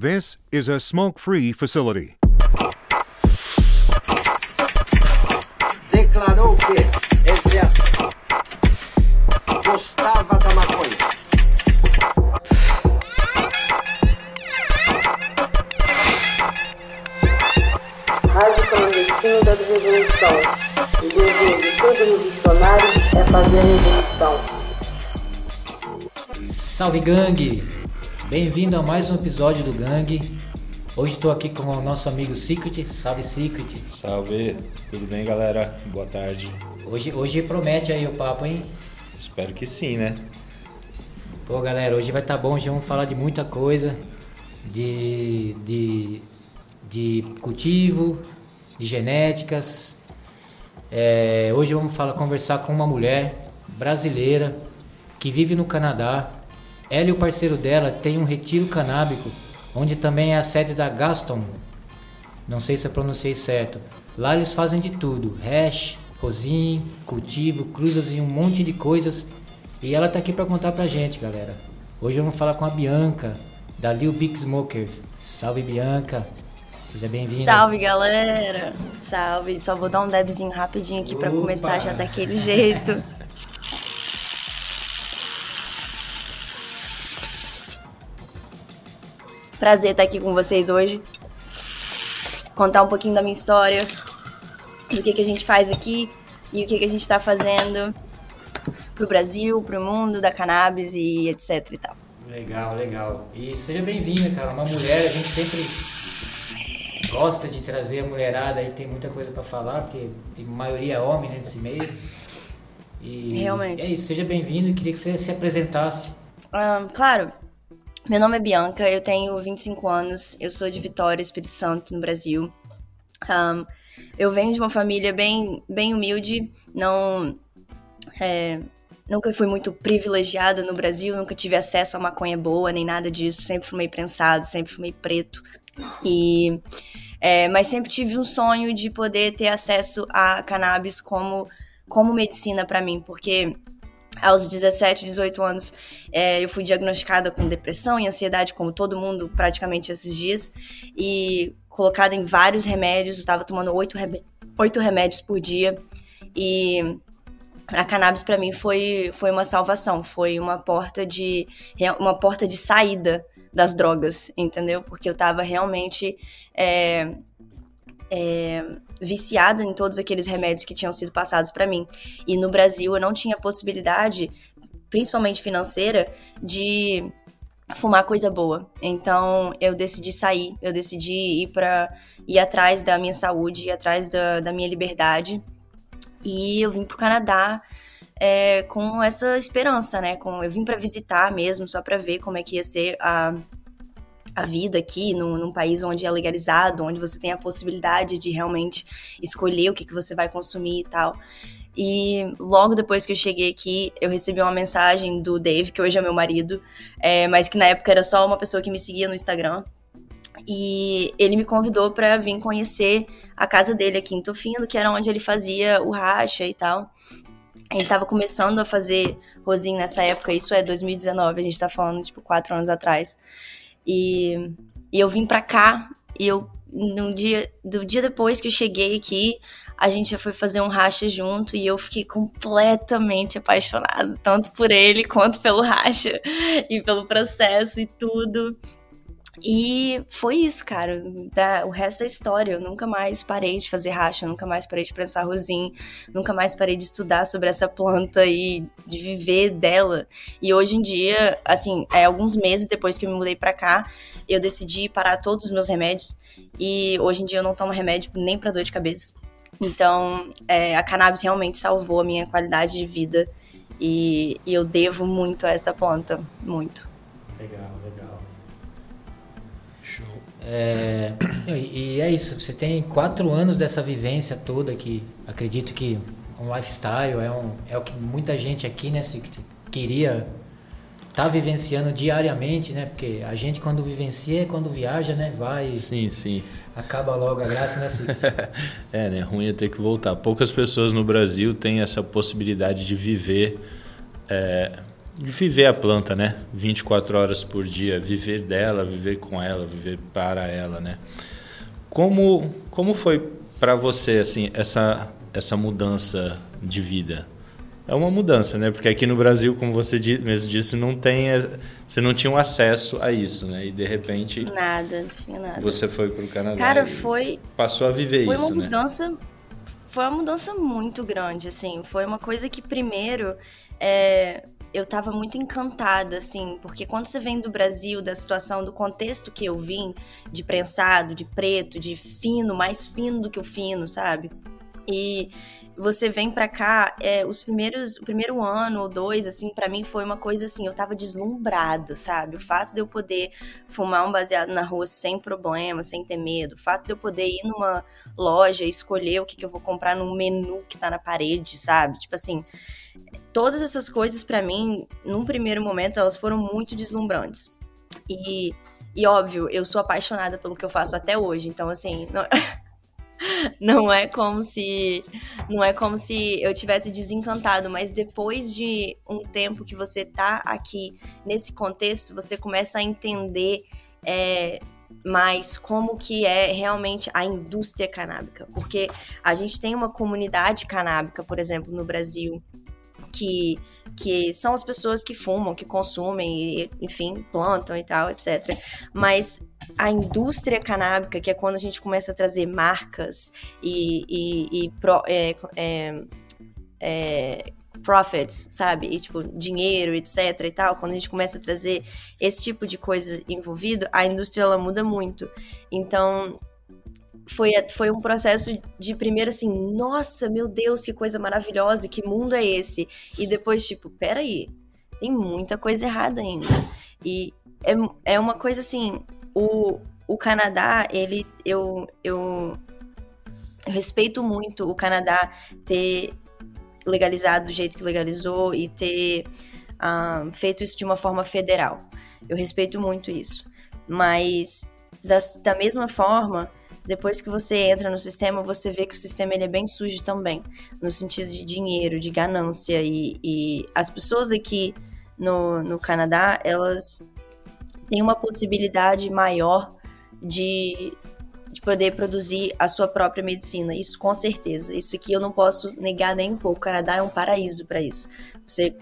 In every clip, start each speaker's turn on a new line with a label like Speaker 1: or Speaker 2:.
Speaker 1: This is a smoke free facility.
Speaker 2: declarou que, entre aspas, gostava da maconha.
Speaker 3: Rádio clandestino da revolução. O dever de todo revolucionário é fazer a revolução.
Speaker 4: Salve gangue! Bem-vindo a mais um episódio do Gangue. Hoje estou aqui com o nosso amigo Secret. Salve Secret!
Speaker 5: Salve, tudo bem galera? Boa tarde.
Speaker 4: Hoje, hoje promete aí o papo, hein?
Speaker 5: Espero que sim, né?
Speaker 4: Pô galera, hoje vai estar bom, hoje vamos falar de muita coisa. De, de, de cultivo, de genéticas. É, hoje vamos falar, conversar com uma mulher brasileira que vive no Canadá. Ela e o parceiro dela têm um retiro canábico, onde também é a sede da Gaston. Não sei se eu pronunciei certo. Lá eles fazem de tudo: hash, rosin, cultivo, cruzas e um monte de coisas. E ela tá aqui para contar pra gente, galera. Hoje vamos falar com a Bianca, da Lil Big Smoker. Salve, Bianca. Seja bem-vinda.
Speaker 6: Salve, galera! Salve! Só vou dar um debzinho rapidinho aqui pra
Speaker 4: Opa!
Speaker 6: começar já daquele jeito. Prazer estar aqui com vocês hoje. Contar um pouquinho da minha história, do que, que a gente faz aqui e o que, que a gente tá fazendo pro Brasil, pro mundo da cannabis e etc e tal.
Speaker 4: Legal, legal. E seja bem-vinda, cara. Uma mulher, a gente sempre gosta de trazer a mulherada aí, tem muita coisa pra falar, porque a maioria é homem, né, meio. E
Speaker 6: Realmente.
Speaker 4: É isso, seja bem-vindo e queria que você se apresentasse.
Speaker 6: Ahn, claro, meu nome é Bianca, eu tenho 25 anos, eu sou de Vitória, Espírito Santo, no Brasil. Ahn, eu venho de uma família bem, bem humilde, não. é, nunca fui muito privilegiada no Brasil, nunca tive acesso a maconha boa, nem nada disso, sempre fumei prensado, sempre fumei preto. E. é, mas sempre tive um sonho de poder ter acesso a cannabis como, como medicina pra mim, porque aos 17, 18 anos, é, eu fui diagnosticada com depressão e ansiedade, como todo mundo praticamente esses dias, e colocada em vários remédios. Eu tava tomando oito, oito remédios por dia, e a cannabis pra mim foi, foi uma salvação, foi uma porta de uma porta de saída das drogas, entendeu? Porque eu tava realmente é, é, viciada em todos aqueles remédios que tinham sido passados pra mim. E no Brasil eu não tinha possibilidade, principalmente financeira, de fumar coisa boa. Então eu decidi sair, eu decidi ir para ir atrás da minha saúde, ir atrás da, da minha liberdade. E eu vim pro Canadá é, com essa esperança, né? Com, eu vim para visitar mesmo, só para ver como é que ia ser a, a vida aqui, num, num país onde é legalizado, onde você tem a possibilidade de realmente escolher o que, que você vai consumir e tal. E logo depois que eu cheguei aqui, eu recebi uma mensagem do Dave, que hoje é meu marido, é, mas que na época era só uma pessoa que me seguia no Instagram. E ele me convidou para vir conhecer a casa dele aqui em Tofino, que era onde ele fazia o racha e tal. Ele tava começando a fazer rosin nessa época, isso é 2019, a gente tá falando, tipo, quatro anos atrás. E, e eu vim pra cá, e eu, no dia, do dia depois que eu cheguei aqui, a gente já foi fazer um racha junto, e eu fiquei completamente apaixonada, tanto por ele quanto pelo racha, e pelo processo e tudo. E foi isso, cara. Da- o resto é história. Eu nunca mais parei de fazer racha, eu nunca mais parei de prensar rosin, nunca mais parei de estudar sobre essa planta e de viver dela. E hoje em dia, assim, é, alguns meses depois que eu me mudei pra cá, eu decidi parar todos os meus remédios. E hoje em dia eu não tomo remédio nem pra dor de cabeça. Então, é, a cannabis realmente salvou a minha qualidade de vida. E, e eu devo muito a essa planta. Muito.
Speaker 4: Legal. É, e, e é isso, você tem quatro anos dessa vivência toda que acredito que um lifestyle é, um, é o que muita gente aqui, né, se queria tá vivenciando diariamente, né? Porque a gente quando vivencia é quando viaja, né? Vai,
Speaker 5: Sim, sim.
Speaker 4: acaba logo a graça, né?
Speaker 5: É, né? Ruim é ter que voltar. Poucas pessoas no Brasil têm essa possibilidade de viver é, viver a planta, né? 24 horas por dia, viver dela, viver com ela, viver para ela, né? Como como foi para você assim essa essa mudança de vida? É uma mudança, né? Porque aqui no Brasil, como você mesmo disse, não tem você não tinha um acesso a isso, né? E de repente
Speaker 6: Nada, não tinha nada.
Speaker 5: você foi para o Canadá.
Speaker 6: Cara, foi
Speaker 5: passou a viver
Speaker 6: foi
Speaker 5: isso,
Speaker 6: uma
Speaker 5: né?
Speaker 6: mudança foi uma mudança muito grande assim foi uma coisa que primeiro é, eu tava muito encantada assim porque quando você vem do Brasil da situação do contexto que eu vim de prensado de preto de fino mais fino do que o fino sabe e você vem pra cá, é, os primeiros, o primeiro ano ou dois, assim, para mim foi uma coisa assim, eu tava deslumbrada, sabe? O fato de eu poder fumar um baseado na rua sem problema, sem ter medo, o fato de eu poder ir numa loja e escolher o que, que eu vou comprar num menu que tá na parede, sabe? Tipo assim, todas essas coisas para mim, num primeiro momento, elas foram muito deslumbrantes. E, e óbvio, eu sou apaixonada pelo que eu faço até hoje, então assim, não... não é como se não é como se eu tivesse desencantado, mas depois de um tempo que você tá aqui nesse contexto, você começa a entender é, mais como que é realmente a indústria canábica, porque a gente tem uma comunidade canábica, por exemplo, no Brasil, que, que são as pessoas que fumam, que consumem, e, enfim, plantam e tal, etc. Mas a indústria canábica, que é quando a gente começa a trazer marcas e, e, e pro, é, é, é, profits, sabe? E, tipo, dinheiro, etc e tal, quando a gente começa a trazer esse tipo de coisa envolvido, a indústria, ela muda muito. Então, foi, foi um processo de primeiro assim, nossa, meu Deus, que coisa maravilhosa, que mundo é esse? E depois, tipo, peraí, tem muita coisa errada ainda. E é, é uma coisa assim, o, o Canadá, ele, eu, eu, eu respeito muito o Canadá ter legalizado do jeito que legalizou e ter um, feito isso de uma forma federal. Eu respeito muito isso. Mas, das, da mesma forma, depois que você entra no sistema, você vê que o sistema ele é bem sujo também, no sentido de dinheiro, de ganância. E, e as pessoas aqui no, no Canadá, elas têm uma possibilidade maior de, de poder produzir a sua própria medicina. Isso com certeza. Isso aqui eu não posso negar nem um pouco. O Canadá é um paraíso para isso. Você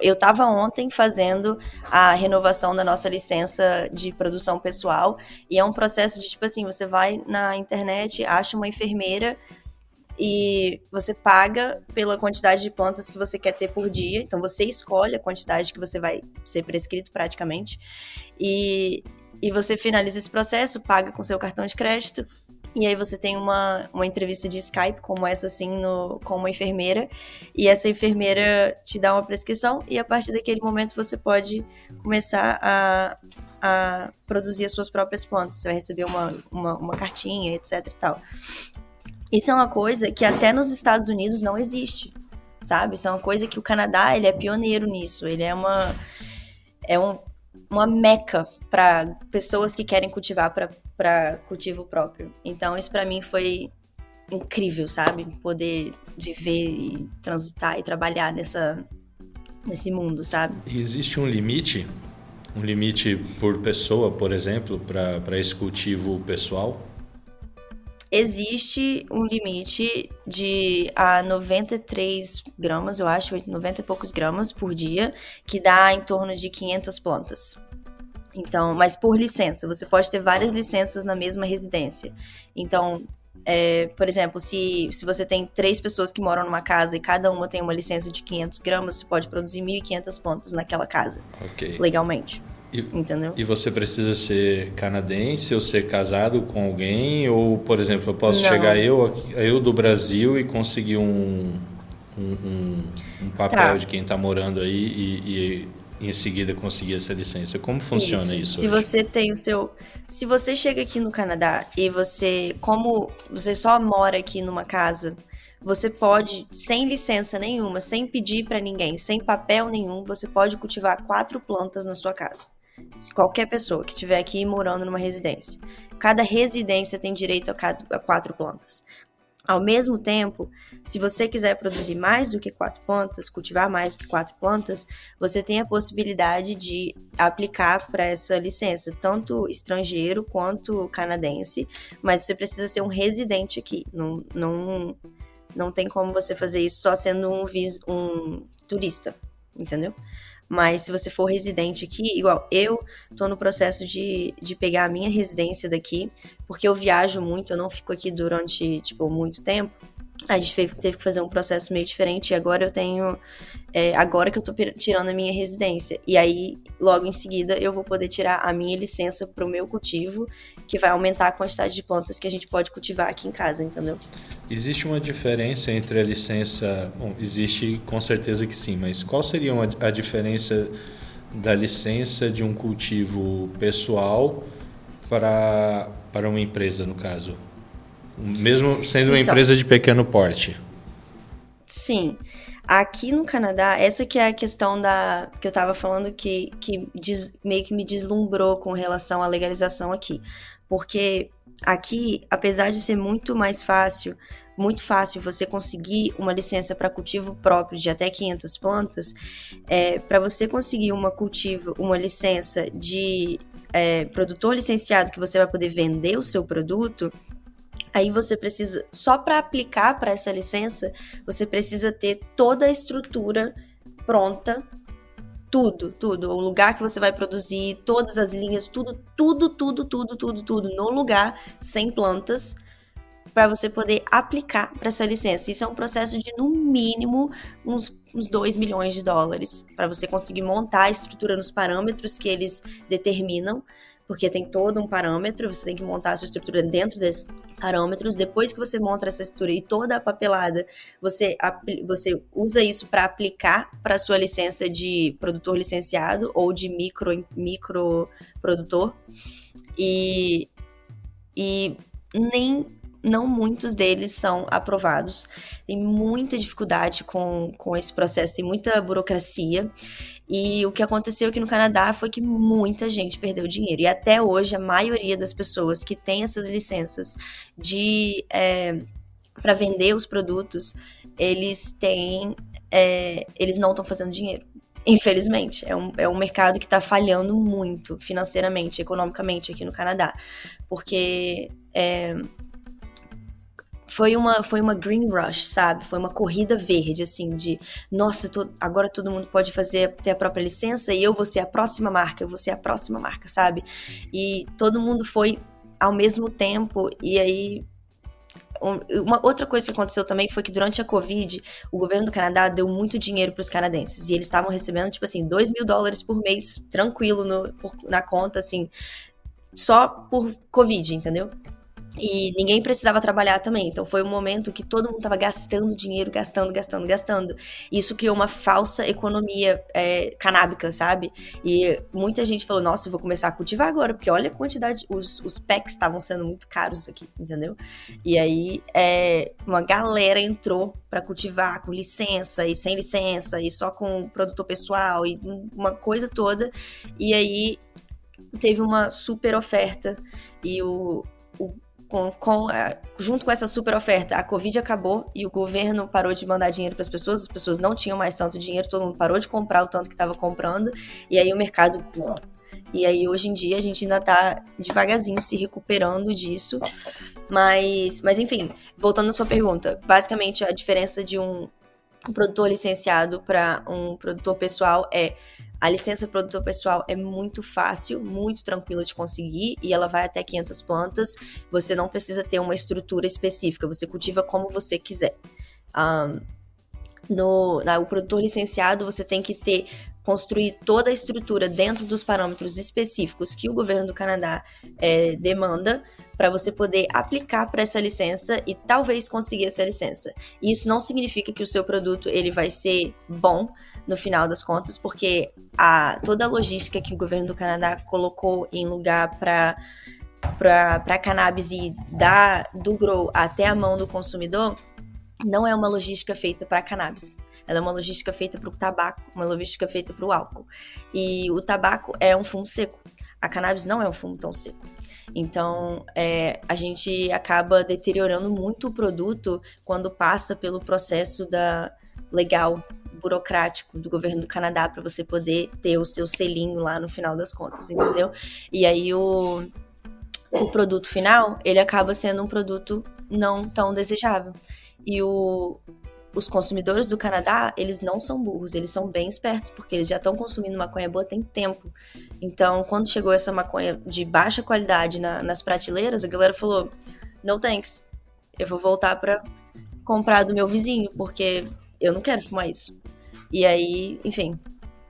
Speaker 6: eu estava ontem fazendo a renovação da nossa licença de produção pessoal e é um processo de tipo assim, você vai na internet, acha uma enfermeira e você paga pela quantidade de plantas que você quer ter por dia. Então você escolhe a quantidade que você vai ser prescrito praticamente. E, e você finaliza esse processo, paga com seu cartão de crédito e aí você tem uma, uma entrevista de Skype, como essa, assim, no, com uma enfermeira. E essa enfermeira te dá uma prescrição e a partir daquele momento você pode começar a, a produzir as suas próprias plantas. Você vai receber uma, uma, uma cartinha, etc e tal. Isso é uma coisa que até nos Estados Unidos não existe, sabe? Isso é uma coisa que o Canadá, ele é pioneiro nisso. Ele é uma... É um, uma meca para pessoas que querem cultivar para cultivo próprio. Então, isso para mim foi incrível, sabe? Poder viver e transitar e trabalhar nessa, nesse mundo, sabe?
Speaker 5: Existe um limite? Um limite por pessoa, por exemplo, para esse cultivo pessoal?
Speaker 6: Existe um limite de a 93 gramas, eu acho, 90 e poucos gramas por dia, que dá em torno de 500 plantas. Então, mas por licença, você pode ter várias licenças na mesma residência. Então, é, por exemplo, se, se você tem três pessoas que moram numa casa e cada uma tem uma licença de 500 gramas, você pode produzir 1.500 plantas naquela casa,
Speaker 5: Ok.
Speaker 6: legalmente.
Speaker 5: E,
Speaker 6: Entendeu?
Speaker 5: e você precisa ser canadense ou ser casado com alguém? Ou, por exemplo, eu posso
Speaker 6: Não.
Speaker 5: chegar eu, eu do Brasil e conseguir um, um, um- um papel
Speaker 6: Tá.
Speaker 5: de quem está morando aí e, e em seguida conseguir essa licença? Como funciona isso?
Speaker 6: Se
Speaker 5: hoje?
Speaker 6: você tem o seu. Se você chega aqui no Canadá e você. Como você só mora aqui numa casa, você pode, sem licença nenhuma, sem pedir pra ninguém, sem papel nenhum, você pode cultivar quatro plantas na sua casa. Qualquer pessoa que estiver aqui morando numa residência. Cada residência tem direito a quatro plantas. Ao mesmo tempo, se você quiser produzir mais do que quatro plantas, cultivar mais do que quatro plantas, você tem a possibilidade de aplicar para essa licença, tanto estrangeiro quanto canadense, mas você precisa ser um residente aqui. Não, não, não tem como você fazer isso só sendo um, vis, um turista, entendeu? Mas se você for residente aqui, igual eu tô no processo de, de pegar a minha residência daqui, porque eu viajo muito, eu não fico aqui durante, tipo, muito tempo. A gente teve que fazer um processo meio diferente e agora eu tenho. É, agora que eu tô tirando a minha residência. E aí, logo em seguida, eu vou poder tirar a minha licença pro meu cultivo, que vai aumentar a quantidade de plantas que a gente pode cultivar aqui em casa, entendeu?
Speaker 5: Existe uma diferença entre a licença. Bom, existe com certeza que sim, mas qual seria a diferença da licença de um cultivo pessoal para, para uma empresa, no caso? Mesmo sendo uma então, empresa de pequeno porte.
Speaker 6: Sim. Aqui no Canadá, essa que é a questão da que eu estava falando que, que des, meio que me deslumbrou com relação à legalização aqui. Porque aqui, apesar de ser muito mais fácil, muito fácil você conseguir uma licença para cultivo próprio de até 500 plantas, é, para você conseguir uma cultivo, uma licença de é, produtor licenciado que você vai poder vender o seu produto, Aí você precisa, só para aplicar para essa licença, você precisa ter toda a estrutura pronta, tudo, tudo, o lugar que você vai produzir, todas as linhas, tudo, tudo, tudo, tudo, tudo, tudo no lugar, sem plantas, para você poder aplicar para essa licença. Isso é um processo de no mínimo uns, uns 2 milhões de dólares para você conseguir montar a estrutura nos parâmetros que eles determinam porque tem todo um parâmetro, você tem que montar a sua estrutura dentro desses parâmetros. Depois que você monta essa estrutura e toda a papelada, você, você usa isso para aplicar para sua licença de produtor licenciado ou de micro, micro produtor. E, e nem não muitos deles são aprovados. Tem muita dificuldade com, com esse processo, tem muita burocracia. E o que aconteceu aqui no Canadá foi que muita gente perdeu dinheiro. E até hoje, a maioria das pessoas que têm essas licenças de é, para vender os produtos, eles têm. É, eles não estão fazendo dinheiro. Infelizmente, é um, é um mercado que está falhando muito financeiramente, economicamente aqui no Canadá. Porque é, foi uma, foi uma green rush, sabe? Foi uma corrida verde, assim, de nossa, tô, agora todo mundo pode fazer, ter a própria licença e eu vou ser a próxima marca, eu vou ser a próxima marca, sabe? E todo mundo foi ao mesmo tempo, e aí. Uma outra coisa que aconteceu também foi que durante a Covid, o governo do Canadá deu muito dinheiro para os canadenses. E eles estavam recebendo, tipo assim, 2 mil dólares por mês, tranquilo, no, por, na conta, assim, só por Covid, entendeu? E ninguém precisava trabalhar também. Então foi um momento que todo mundo estava gastando dinheiro, gastando, gastando, gastando. Isso criou uma falsa economia é, canábica, sabe? E muita gente falou: nossa, eu vou começar a cultivar agora, porque olha a quantidade. Os, os packs estavam sendo muito caros aqui, entendeu? E aí é, uma galera entrou para cultivar com licença e sem licença, e só com produtor pessoal, e uma coisa toda. E aí teve uma super oferta. E o, o com, com a, junto com essa super oferta, a Covid acabou e o governo parou de mandar dinheiro para as pessoas, as pessoas não tinham mais tanto dinheiro, todo mundo parou de comprar o tanto que estava comprando, e aí o mercado. Pum, e aí hoje em dia a gente ainda está devagarzinho se recuperando disso. Mas, mas enfim, voltando à sua pergunta, basicamente a diferença de um, um produtor licenciado para um produtor pessoal é a licença produtor pessoal é muito fácil, muito tranquila de conseguir e ela vai até 500 plantas. Você não precisa ter uma estrutura específica, você cultiva como você quiser. Um, no na, o produtor licenciado, você tem que ter construir toda a estrutura dentro dos parâmetros específicos que o governo do Canadá é, demanda para você poder aplicar para essa licença e talvez conseguir essa licença. Isso não significa que o seu produto ele vai ser bom, no final das contas, porque a, toda a logística que o governo do Canadá colocou em lugar para para cannabis e da, do grow até a mão do consumidor, não é uma logística feita para cannabis. Ela é uma logística feita para o tabaco, uma logística feita para o álcool. E o tabaco é um fumo seco. A cannabis não é um fumo tão seco. Então, é, a gente acaba deteriorando muito o produto quando passa pelo processo da legal, burocrático do governo do Canadá para você poder ter o seu selinho lá no final das contas, entendeu? E aí o, o produto final, ele acaba sendo um produto não tão desejável. E o, os consumidores do Canadá, eles não são burros, eles são bem espertos, porque eles já estão consumindo maconha boa tem tempo. Então, quando chegou essa maconha de baixa qualidade na, nas prateleiras, a galera falou: no thanks, eu vou voltar para comprar do meu vizinho, porque eu não quero fumar isso. E aí, enfim,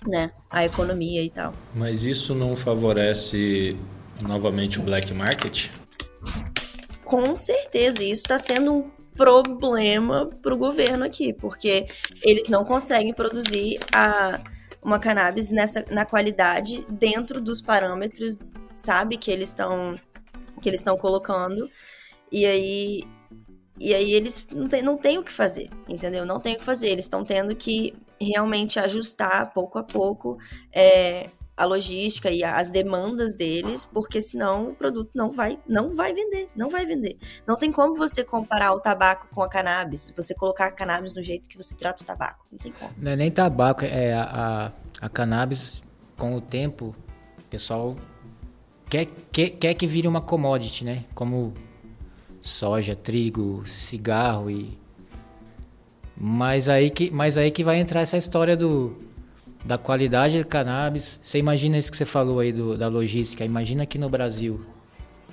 Speaker 6: né, a economia e tal.
Speaker 5: Mas isso não favorece novamente o black market?
Speaker 6: Com certeza, isso está sendo um problema para o governo aqui, porque eles não conseguem produzir a, uma cannabis nessa, na qualidade dentro dos parâmetros, sabe, que eles estão que eles estão colocando. E aí e aí eles não tem, não tem o que fazer, entendeu? Não tem o que fazer. Eles estão tendo que realmente ajustar pouco a pouco é, a logística e as demandas deles, porque senão o produto não vai, não vai vender, não vai vender. Não tem como você comparar o tabaco com a cannabis, você colocar a cannabis no jeito que você trata o tabaco, não tem como.
Speaker 4: Não é nem tabaco, é a, a, a cannabis com o tempo, o pessoal quer, quer, quer que vire uma commodity, né? Como soja, trigo, cigarro e mas aí que mas aí que vai entrar essa história do da qualidade do cannabis. Você imagina isso que você falou aí do, da logística, imagina aqui no Brasil,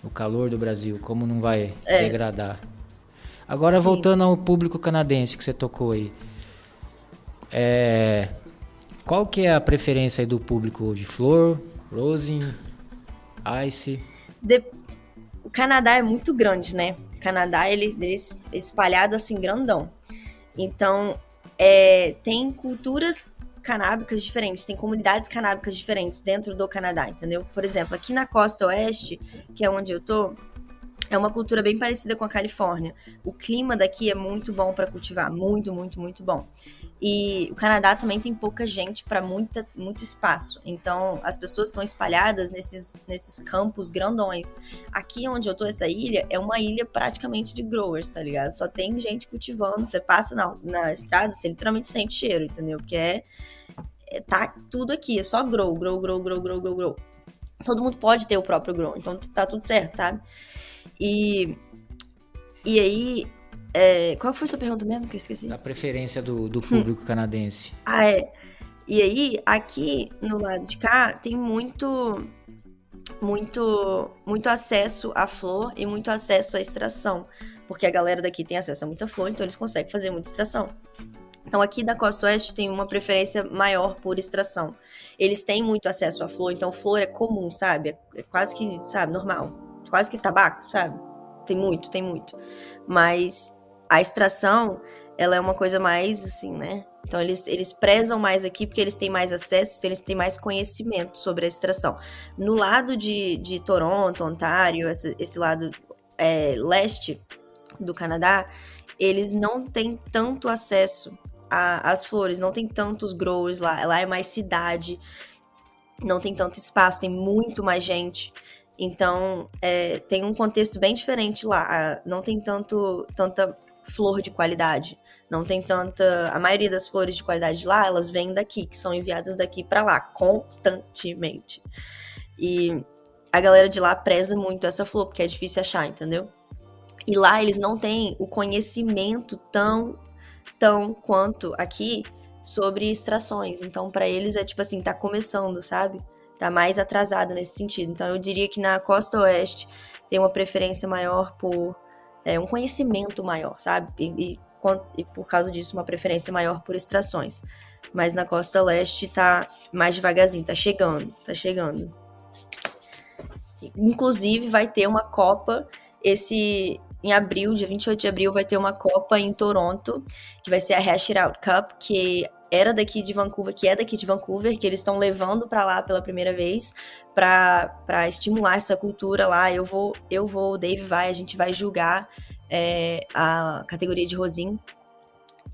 Speaker 4: o calor do Brasil, como não vai é. degradar. Agora Sim. voltando ao público canadense que você tocou aí. É, qual que é a preferência do público de flor, rosin, ice?
Speaker 6: De, o Canadá é muito grande, né? O Canadá, ele, ele é espalhado assim, grandão. Então, é, tem culturas canábicas diferentes, tem comunidades canábicas diferentes dentro do Canadá, entendeu? Por exemplo, aqui na costa oeste, que é onde eu tô, é uma cultura bem parecida com a Califórnia. O clima daqui é muito bom para cultivar, muito, muito, muito bom. E o Canadá também tem pouca gente para muito espaço. Então, as pessoas estão espalhadas nesses, nesses campos grandões. Aqui onde eu tô, essa ilha, é uma ilha praticamente de growers, tá ligado? Só tem gente cultivando. Você passa na, na estrada, você literalmente sente cheiro, entendeu? Porque é, é, tá tudo aqui, é só grow, grow, grow, grow, grow, grow, grow. Todo mundo pode ter o próprio grow, então tá tudo certo, sabe? E, e aí, é, qual foi a sua pergunta mesmo que eu esqueci?
Speaker 4: A preferência do, do público hum. canadense.
Speaker 6: Ah, é. E aí, aqui no lado de cá, tem muito muito muito acesso à flor e muito acesso à extração, porque a galera daqui tem acesso a muita flor, então eles conseguem fazer muita extração. Então aqui da costa oeste tem uma preferência maior por extração. Eles têm muito acesso à flor, então flor é comum, sabe? É quase que, sabe, normal quase que tabaco, sabe? Tem muito, tem muito. Mas a extração, ela é uma coisa mais assim, né? Então eles, eles prezam mais aqui porque eles têm mais acesso, então eles têm mais conhecimento sobre a extração. No lado de, de Toronto, Ontário, esse, esse lado é, leste do Canadá, eles não têm tanto acesso às flores, não tem tantos growers lá. Lá é mais cidade, não tem tanto espaço, tem muito mais gente. Então, é, tem um contexto bem diferente lá. Não tem tanto, tanta flor de qualidade. Não tem tanta. A maioria das flores de qualidade lá, elas vêm daqui, que são enviadas daqui para lá, constantemente. E a galera de lá preza muito essa flor, porque é difícil achar, entendeu? E lá eles não têm o conhecimento tão, tão quanto aqui sobre extrações. Então, para eles é tipo assim, tá começando, sabe? tá mais atrasado nesse sentido. Então eu diria que na costa oeste tem uma preferência maior por é, um conhecimento maior, sabe? E, e, e, por causa disso uma preferência maior por extrações. Mas na costa leste tá mais devagarzinho, tá chegando, tá chegando. Inclusive vai ter uma Copa esse em abril, dia 28 de abril, vai ter uma Copa em Toronto, que vai ser a Hash It Out Cup, que era daqui de Vancouver, que é daqui de Vancouver, que eles estão levando para lá pela primeira vez para estimular essa cultura lá. Eu vou, eu vou, o Dave vai, a gente vai julgar é, a categoria de Rosin.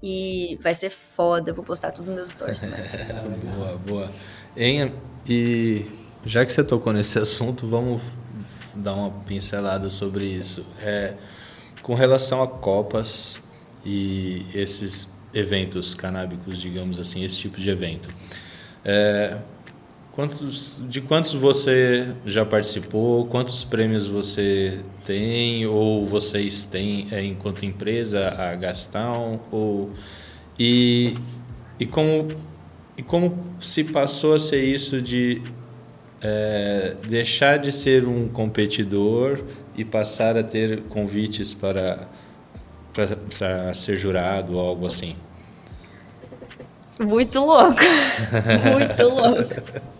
Speaker 6: E vai ser foda, eu vou postar tudo nos meus stories também.
Speaker 5: boa, boa. Em, e já que você tocou nesse assunto, vamos dar uma pincelada sobre isso. É, com relação a copas e esses eventos canábicos, digamos assim, esse tipo de evento. É, quantos, de quantos você já participou? Quantos prêmios você tem ou vocês têm é, enquanto empresa a Gastão? Ou, e, e, como, e como se passou a ser isso de é, deixar de ser um competidor e passar a ter convites para, para, ser jurado ou algo assim?
Speaker 6: Muito louco. Muito louco.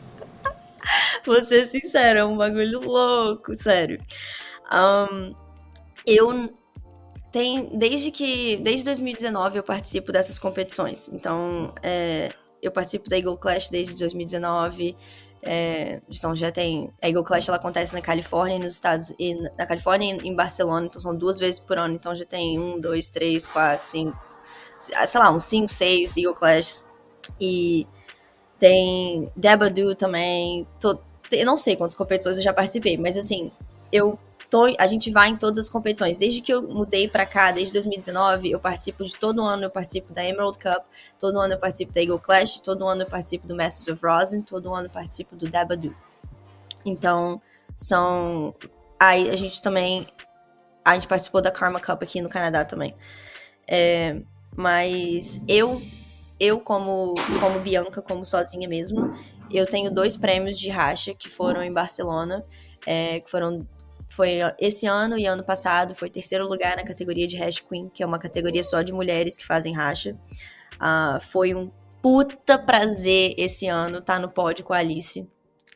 Speaker 6: Vou ser sincero, é um bagulho louco, sério. Um, eu tenho. Desde que. Desde 2019 eu participo dessas competições. Então, é, eu participo da Eagle Clash desde 2019. É, então já tem. A Eagle Clash ela acontece na Califórnia e nos Estados e na Califórnia e em Barcelona, então são duas vezes por ano. Então já tem um, dois, três, quatro, cinco, sei lá, uns cinco, seis Eagle Clash. E tem Debadu também. Tô, eu não sei quantas competições eu já participei, mas assim, eu tô, a gente vai em todas as competições. Desde que eu mudei para cá, desde 2019, eu participo de todo ano, eu participo da Emerald Cup, todo ano eu participo da Eagle Clash, todo ano eu participo do Masters of Rosin, todo ano eu participo do Dabadu. Então, são aí a gente também a gente participou da Karma Cup aqui no Canadá também. É, mas eu eu como como Bianca, como sozinha mesmo, eu tenho dois prêmios de racha que foram em Barcelona, é, que foram foi esse ano e ano passado, foi terceiro lugar na categoria de Hash Queen, que é uma categoria só de mulheres que fazem racha. Uh, foi um puta prazer esse ano estar tá no pódio com a Alice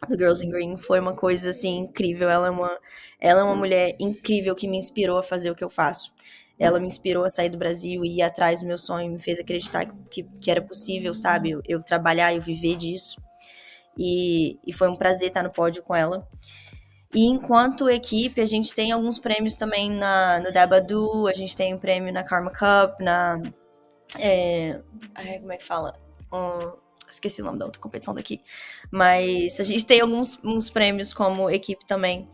Speaker 6: do Girls in Green. Foi uma coisa assim incrível. Ela é uma, ela é uma mulher incrível que me inspirou a fazer o que eu faço. Ela me inspirou a sair do Brasil e ir atrás do meu sonho, me fez acreditar que, que era possível, sabe? Eu, eu trabalhar, eu viver disso. E, e foi um prazer estar no pódio com ela. E enquanto equipe, a gente tem alguns prêmios também na, no Dabadu, a gente tem um prêmio na Karma Cup, na. É, como é que fala? Um, esqueci o nome da outra competição daqui. Mas a gente tem alguns uns prêmios como equipe também.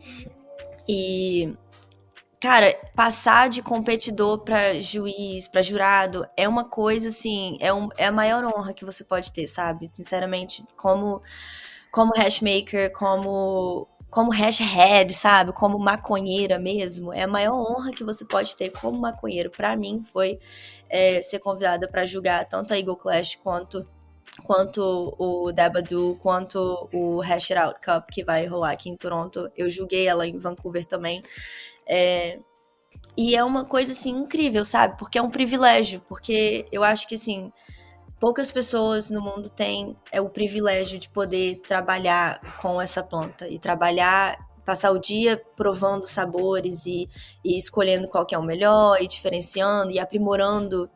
Speaker 6: E. Cara, passar de competidor para juiz, para jurado, é uma coisa assim, é, um, é a maior honra que você pode ter, sabe? Sinceramente, como como hashmaker, como como hashhead, sabe? Como maconheira mesmo. É a maior honra que você pode ter como maconheiro. Para mim, foi é, ser convidada para julgar tanto a Eagle Clash quanto quanto o Dabadu, quanto o Hash It Out Cup que vai rolar aqui em Toronto. Eu julguei ela em Vancouver também. É, e é uma coisa assim incrível, sabe? Porque é um privilégio, porque eu acho que assim, poucas pessoas no mundo têm é, o privilégio de poder trabalhar com essa planta e trabalhar, passar o dia provando sabores e, e escolhendo qual que é o melhor e diferenciando e aprimorando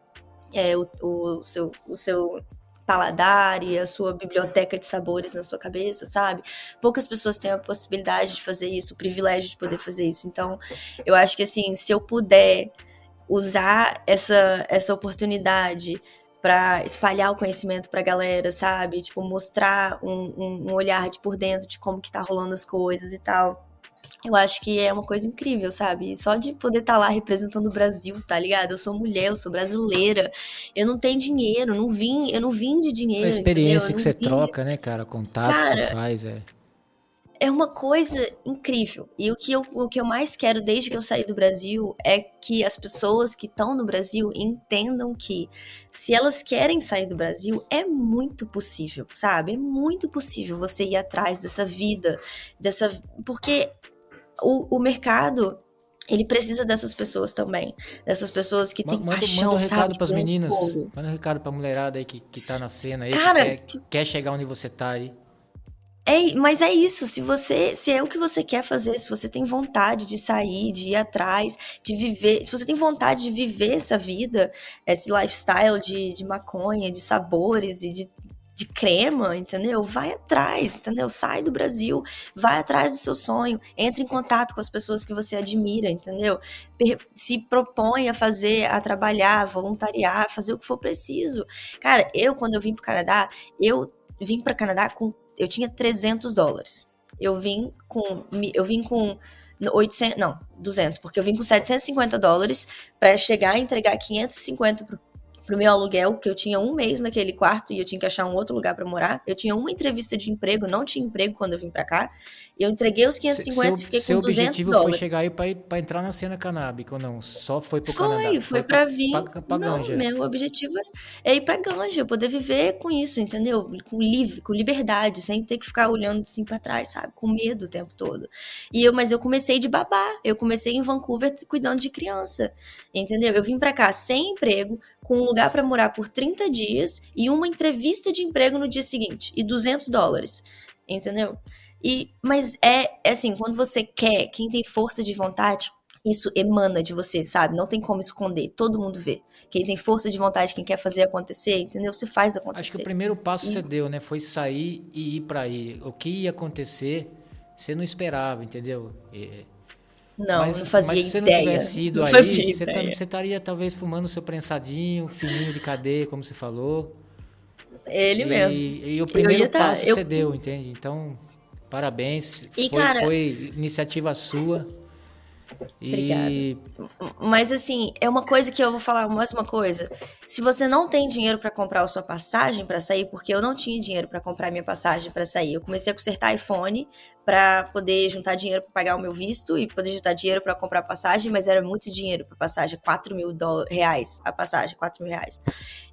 Speaker 6: é, o, o, seu, o seu paladar e a sua biblioteca de sabores na sua cabeça, sabe? Poucas pessoas têm a possibilidade de fazer isso, o privilégio de poder fazer isso. Então, eu acho que assim, se eu puder usar essa, essa oportunidade para espalhar o conhecimento pra galera, sabe? Tipo, mostrar um, um, um, olhar de por dentro de como que tá rolando as coisas e tal. Eu acho que é uma coisa incrível, sabe? Só de poder estar tá lá representando o Brasil, tá ligado? Eu sou mulher, eu sou brasileira. Eu não tenho dinheiro, não vim, eu não vim de dinheiro. A
Speaker 4: experiência que você vim... troca, né, cara? Contato cara, que você faz, é
Speaker 6: é uma coisa incrível. E o que, eu, o que eu mais quero desde que eu saí do Brasil é que as pessoas que estão no Brasil entendam que se elas querem sair do Brasil, é muito possível, sabe? É muito possível você ir atrás dessa vida, dessa. Porque o, o mercado ele precisa dessas pessoas também. Dessas pessoas que têm manda, paixão,
Speaker 4: manda um recado
Speaker 6: sabe?
Speaker 4: pras meninas. Manda um recado pra mulherada aí que, que tá na cena aí, Cara, que quer, quer chegar onde você tá aí.
Speaker 6: É, mas é isso, se você, se é o que você quer fazer, se você tem vontade de sair, de ir atrás, de viver, se você tem vontade de viver essa vida, esse lifestyle de, de maconha, de sabores e de, de crema, entendeu? Vai atrás, entendeu? Sai do Brasil, vai atrás do seu sonho, entre em contato com as pessoas que você admira, entendeu? Se propõe a fazer, a trabalhar, voluntariar, fazer o que for preciso. Cara, eu quando eu vim pro Canadá, eu vim para Canadá com eu tinha 300 dólares. Eu vim com, eu vim com 800, não, 200, porque eu vim com 750 dólares para chegar e entregar 550 pro, pro meu aluguel, que eu tinha um mês naquele quarto e eu tinha que achar um outro lugar para morar. Eu tinha uma entrevista de emprego, não tinha emprego quando eu vim para cá. Eu entreguei os 550 e fiquei
Speaker 4: seu
Speaker 6: com 200
Speaker 4: objetivo
Speaker 6: dólares.
Speaker 4: foi chegar aí pra, pra entrar na cena canábica ou não? Só foi pro
Speaker 6: Foi,
Speaker 4: Canadá?
Speaker 6: foi pra vir.
Speaker 4: Pra, pra
Speaker 6: não,
Speaker 4: Ganja.
Speaker 6: meu objetivo é ir pra Ganja, eu poder viver com isso, entendeu? Com livre, com liberdade, sem ter que ficar olhando assim pra trás, sabe? Com medo o tempo todo. E eu, mas eu comecei de babá. Eu comecei em Vancouver cuidando de criança, entendeu? Eu vim pra cá sem emprego, com um lugar pra morar por 30 dias e uma entrevista de emprego no dia seguinte e 200 dólares, entendeu? E, mas é, é assim, quando você quer, quem tem força de vontade, isso emana de você, sabe? Não tem como esconder, todo mundo vê. Quem tem força de vontade, quem quer fazer acontecer, entendeu? Você faz acontecer.
Speaker 4: Acho que o primeiro passo você deu, né? Foi sair e ir pra aí. O que ia acontecer, você não esperava, entendeu? E-
Speaker 6: Não,
Speaker 4: mas,
Speaker 6: não fazia
Speaker 4: mas se você não
Speaker 6: ideia.
Speaker 4: tivesse ido
Speaker 6: Não
Speaker 4: aí,
Speaker 6: fazia
Speaker 4: você, estaria talvez fumando seu prensadinho, fininho de cadeia, como você falou.
Speaker 6: Ele
Speaker 4: e,
Speaker 6: mesmo.
Speaker 4: E o primeiro
Speaker 6: tá-
Speaker 4: passo
Speaker 6: eu-
Speaker 4: você deu, entende? Então, parabéns.
Speaker 6: E,
Speaker 4: foi,
Speaker 6: cara-
Speaker 4: foi iniciativa sua. E
Speaker 6: Mas assim, é uma coisa que eu vou falar mais uma coisa. Se você não tem dinheiro pra comprar a sua passagem pra sair, porque eu não tinha dinheiro pra comprar minha passagem pra sair, eu comecei a consertar iPhone pra poder juntar dinheiro pra pagar o meu visto e poder juntar dinheiro pra comprar passagem, mas era muito dinheiro pra passagem, 4 mil reais a passagem, 4 mil reais.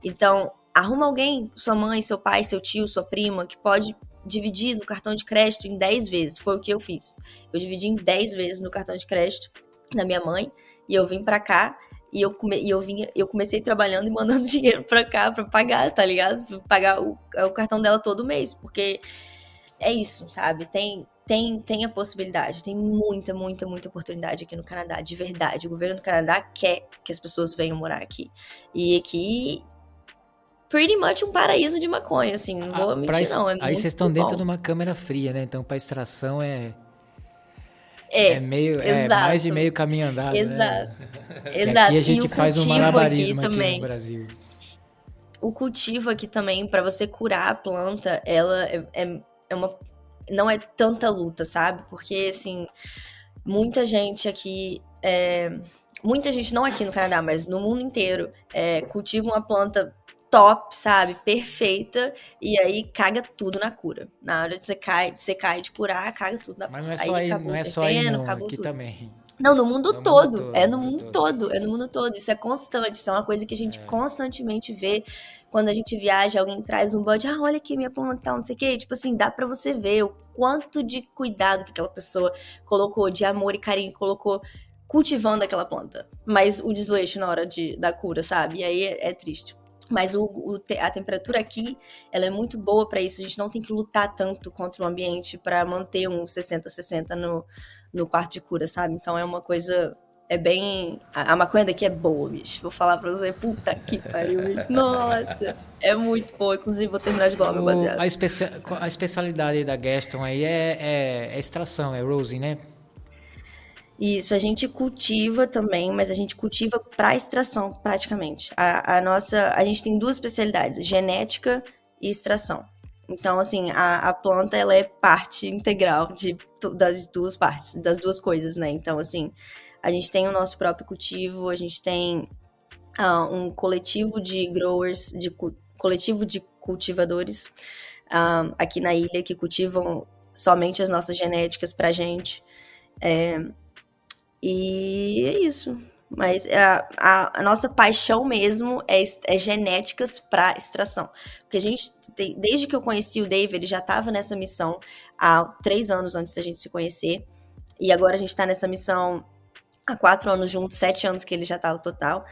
Speaker 6: Então, arruma alguém, sua mãe, seu pai, seu tio, sua prima, que pode dividir no cartão de crédito em 10 vezes. Foi o que eu fiz. Eu dividi em 10 vezes no cartão de crédito da minha mãe e eu vim pra cá e eu, come, e eu, vim, eu comecei trabalhando e mandando dinheiro pra cá pra pagar, tá ligado? Pra pagar o, o cartão dela todo mês, porque é isso, sabe? Tem, tem, tem a possibilidade, tem muita, muita, muita oportunidade aqui no Canadá, de verdade. O governo do Canadá quer que as pessoas venham morar aqui. E aqui, pretty much um paraíso de maconha, assim, não vou
Speaker 4: ah,
Speaker 6: mentir não. É
Speaker 4: aí vocês estão dentro de uma câmera fria, né? Então, para extração é,
Speaker 6: É,
Speaker 4: é meio é mais de meio caminho andado.
Speaker 6: exato.
Speaker 4: Né?
Speaker 6: Exato.
Speaker 4: aqui a gente faz um malabarismo
Speaker 6: aqui
Speaker 4: aqui, no Brasil.
Speaker 6: o cultivo aqui também, pra você curar a planta, ela é, é, é uma. Não é tanta luta, sabe? Porque, assim, muita gente aqui. é, muita gente, não aqui no Canadá, mas no mundo inteiro, é, cultiva uma planta top, sabe? Perfeita. E aí caga tudo na cura. Na hora de você cai, você cai de curar, caga tudo na
Speaker 4: Mas não é só aí,
Speaker 6: acabou
Speaker 4: não é só aí não, aqui
Speaker 6: tudo.
Speaker 4: também.
Speaker 6: Não, no mundo
Speaker 4: no mundo
Speaker 6: todo.
Speaker 4: todo,
Speaker 6: é no
Speaker 4: mundo
Speaker 6: mundo
Speaker 4: todo.
Speaker 6: todo. É no mundo todo. Isso é constante. Isso é uma coisa que a gente
Speaker 4: É.
Speaker 6: constantemente vê quando a gente viaja. Alguém traz um bode. Ah, olha aqui minha planta, tal, não sei o quê. Tipo assim, dá pra você ver o quanto de cuidado que aquela pessoa colocou, de amor e carinho colocou cultivando aquela planta. Mas o desleixo na hora de, da cura, sabe? E aí é, é triste. Mas o, o a temperatura aqui, ela é muito boa pra isso. A gente não tem que lutar tanto contra o ambiente pra manter um 60-60 no, no quarto de cura, sabe? Então é uma coisa. É bem. A, a maconha daqui é boa, bicho. Vou falar pra você. Puta que pariu, bicho. Nossa. É muito boa. Inclusive, vou terminar de
Speaker 4: O-
Speaker 6: baseado.
Speaker 4: a, especia- a especialidade da Gaston aí é, é, é extração, é rosing, né?
Speaker 6: Isso, a gente cultiva também, mas a gente cultiva para extração, praticamente. A, a nossa, a gente tem duas especialidades, genética e extração. Então, assim, a, a planta, ela é parte integral de, das duas partes, das duas coisas, né? Então, assim, a gente tem o nosso próprio cultivo, a gente tem ah, um coletivo de growers, de coletivo de cultivadores ah, aqui na ilha que cultivam somente as nossas genéticas pra gente. É, e é isso. Mas a, a, a nossa paixão mesmo é, é genéticas para extração. Porque a gente, tem- desde que eu conheci o Dave, ele já estava nessa missão há três anos antes da gente se conhecer. E agora a gente está nessa missão há quatro anos juntos, sete anos que ele já tá no total.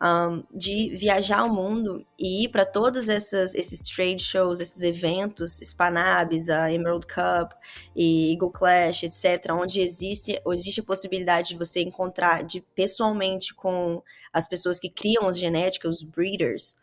Speaker 6: Um, de viajar ao mundo e ir para todos essas, esses trade shows, esses eventos, Spanabs, a Emerald Cup e Eagle Clash, etc., onde existe, existe a possibilidade de você encontrar de, pessoalmente com as pessoas que criam as genéticas, os breeders.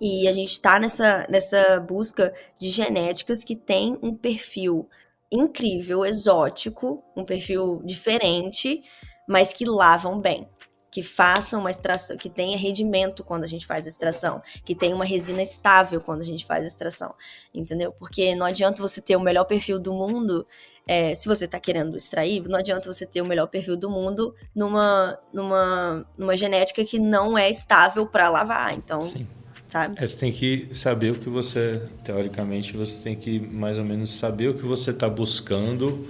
Speaker 6: E a gente está nessa, nessa busca de genéticas que tem um perfil incrível, exótico, um perfil diferente, mas que lavam bem que faça uma extração, que tenha rendimento quando a gente faz a extração, que tenha uma resina estável quando a gente faz a extração, entendeu? Porque não adianta você ter o melhor perfil do mundo, é, se você está querendo extrair, não adianta você ter o melhor perfil do mundo numa, numa, numa genética que não é estável para lavar. Então,
Speaker 5: Sim.
Speaker 6: sabe?
Speaker 5: É, você tem que saber o que você, teoricamente, você tem que mais ou menos saber o que você está buscando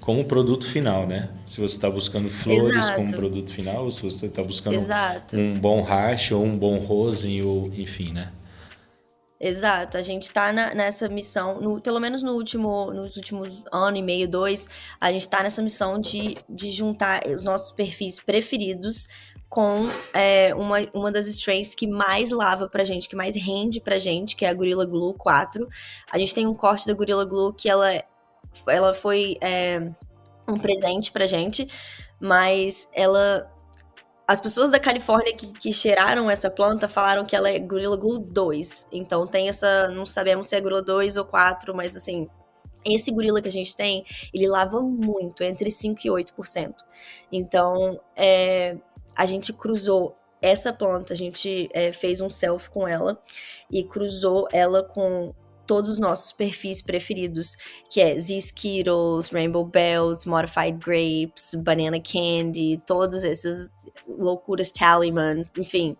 Speaker 5: como produto final, né? Se você está buscando flores
Speaker 6: Exato.
Speaker 5: como produto final, ou se você está buscando
Speaker 6: Exato.
Speaker 5: um bom hash ou um bom rosin, ou enfim, né?
Speaker 6: Exato, a gente tá na- nessa missão, no- pelo menos no último, nos últimos ano e meio, dois, a gente tá nessa missão de, de juntar os nossos perfis preferidos com é, uma, uma das strains que mais lava pra gente, que mais rende pra gente, que é a Gorilla Glue 4. A gente tem um corte da Gorilla Glue que ela, ela foi é, um presente pra gente, mas ela as pessoas da Califórnia que, que cheiraram essa planta falaram que ela é Gorilla Glue 2. Então tem essa. Não sabemos se é Gorilla 2 ou 4, mas assim. Esse gorila que a gente tem, ele lava muito, entre 5% e 8%. Então, é, a gente cruzou essa planta, a gente é, fez um selfie com ela e cruzou ela com todos os nossos perfis preferidos, que é Z-Skittles, Rainbow Bells, Modified Grapes, Banana Candy, todos esses loucuras Tallyman, enfim.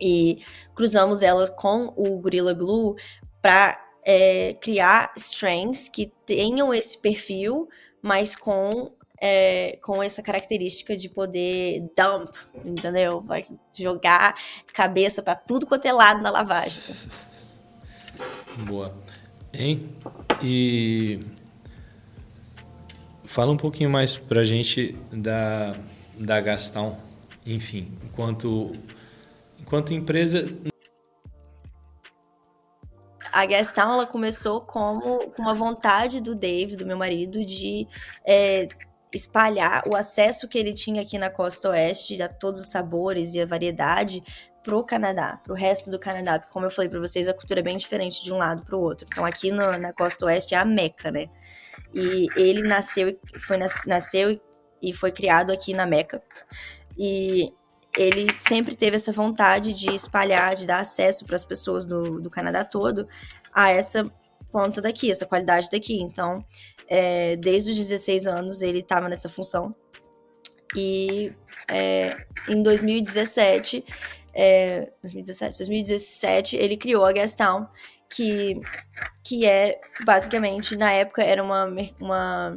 Speaker 6: E cruzamos elas com o Gorilla Glue para criar strains que tenham esse perfil, mas com é, com essa característica de poder dump, entendeu? Vai jogar cabeça para tudo quanto é lado na lavagem.
Speaker 5: Boa. Hein? E fala um pouquinho mais pra gente da, da Gastão, enfim, enquanto, enquanto empresa.
Speaker 6: A Gastown, ela começou como com uma vontade do Dave, do meu marido, de é, espalhar o acesso que ele tinha aqui na costa oeste, a todos os sabores e a variedade, pro Canadá, pro resto do Canadá. Porque, como eu falei para vocês, a cultura é bem diferente de um lado pro outro. Então, aqui no, na costa oeste é a Meca, né? E ele nasceu, foi, nasceu e foi criado aqui na Meca. E ele sempre teve essa vontade de espalhar, de dar acesso para as pessoas do, do Canadá todo a essa planta daqui, essa qualidade daqui. Então, é, desde os 16 anos ele estava nessa função. E é, em 2017, é, 2017, 2017, ele criou a Gastown, que, que é basicamente, na época, era uma, uma,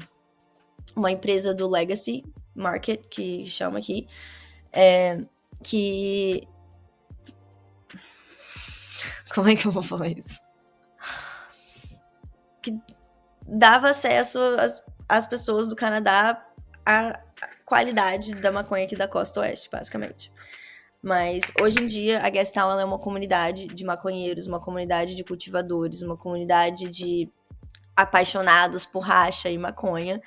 Speaker 6: uma empresa do Legacy Market, que chama aqui, é, que. Como é que eu vou falar isso? Que dava acesso às, às pessoas do Canadá à qualidade da maconha aqui da costa oeste, basicamente. Mas hoje em dia a Gastown é uma comunidade de maconheiros, uma comunidade de cultivadores, uma comunidade de apaixonados por racha e maconha,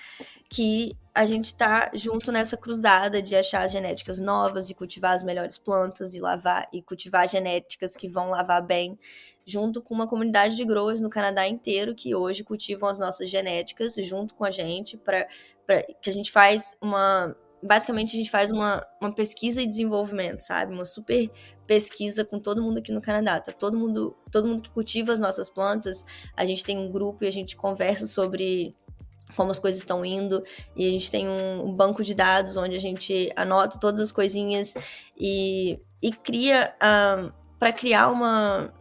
Speaker 6: que a gente tá junto nessa cruzada de achar as genéticas novas e cultivar as melhores plantas e lavar e cultivar genéticas que vão lavar bem, junto com uma comunidade de growers no Canadá inteiro que hoje cultivam as nossas genéticas junto com a gente para que a gente faz uma basicamente a gente faz uma, uma pesquisa e desenvolvimento, sabe? Uma super pesquisa com todo mundo aqui no Canadá. Tá todo mundo, todo mundo que cultiva as nossas plantas, a gente tem um grupo e a gente conversa sobre como as coisas estão indo e a gente tem um, um banco de dados onde a gente anota todas as coisinhas e, e cria um, para criar uma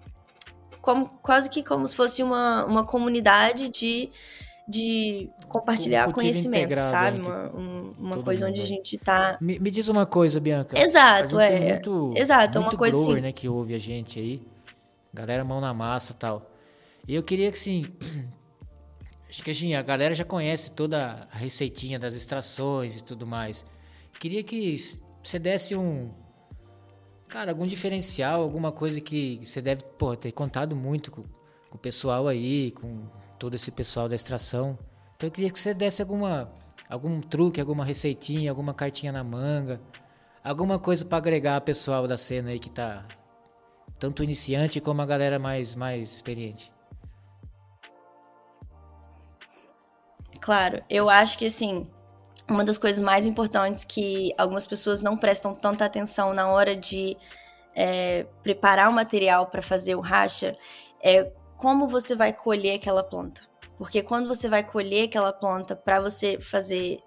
Speaker 6: como, quase que como se fosse uma, uma comunidade de de compartilhar
Speaker 4: Um
Speaker 6: conhecimento,
Speaker 4: integrado
Speaker 6: sabe?
Speaker 4: entre
Speaker 6: Uma, um- uma coisa
Speaker 4: mundo,
Speaker 6: onde a
Speaker 4: né?
Speaker 6: gente tá.
Speaker 4: Me, me diz uma coisa, Bianca.
Speaker 6: Exato, é.
Speaker 4: Muito,
Speaker 6: Exato, é uma
Speaker 4: muito
Speaker 6: coisa
Speaker 4: grower,
Speaker 6: assim.
Speaker 4: né, que ouve a gente aí. Galera mão na massa e tal. E eu queria que, assim... Acho que assim, a galera já conhece toda a receitinha das extrações e tudo mais. Queria que você desse um... Cara, algum diferencial, alguma coisa que você deve pô, ter contado muito com, com o pessoal aí, com todo esse pessoal da extração. Então eu queria que você desse alguma, algum truque, alguma receitinha, alguma cartinha na manga, alguma coisa para agregar a pessoal da cena aí que tá tanto iniciante como a galera mais, mais experiente.
Speaker 6: Claro, eu acho que assim, uma das coisas mais importantes que algumas pessoas não prestam tanta atenção na hora de é, preparar o material para fazer o racha é como você vai colher aquela planta. Porque quando você vai colher aquela planta para você fazer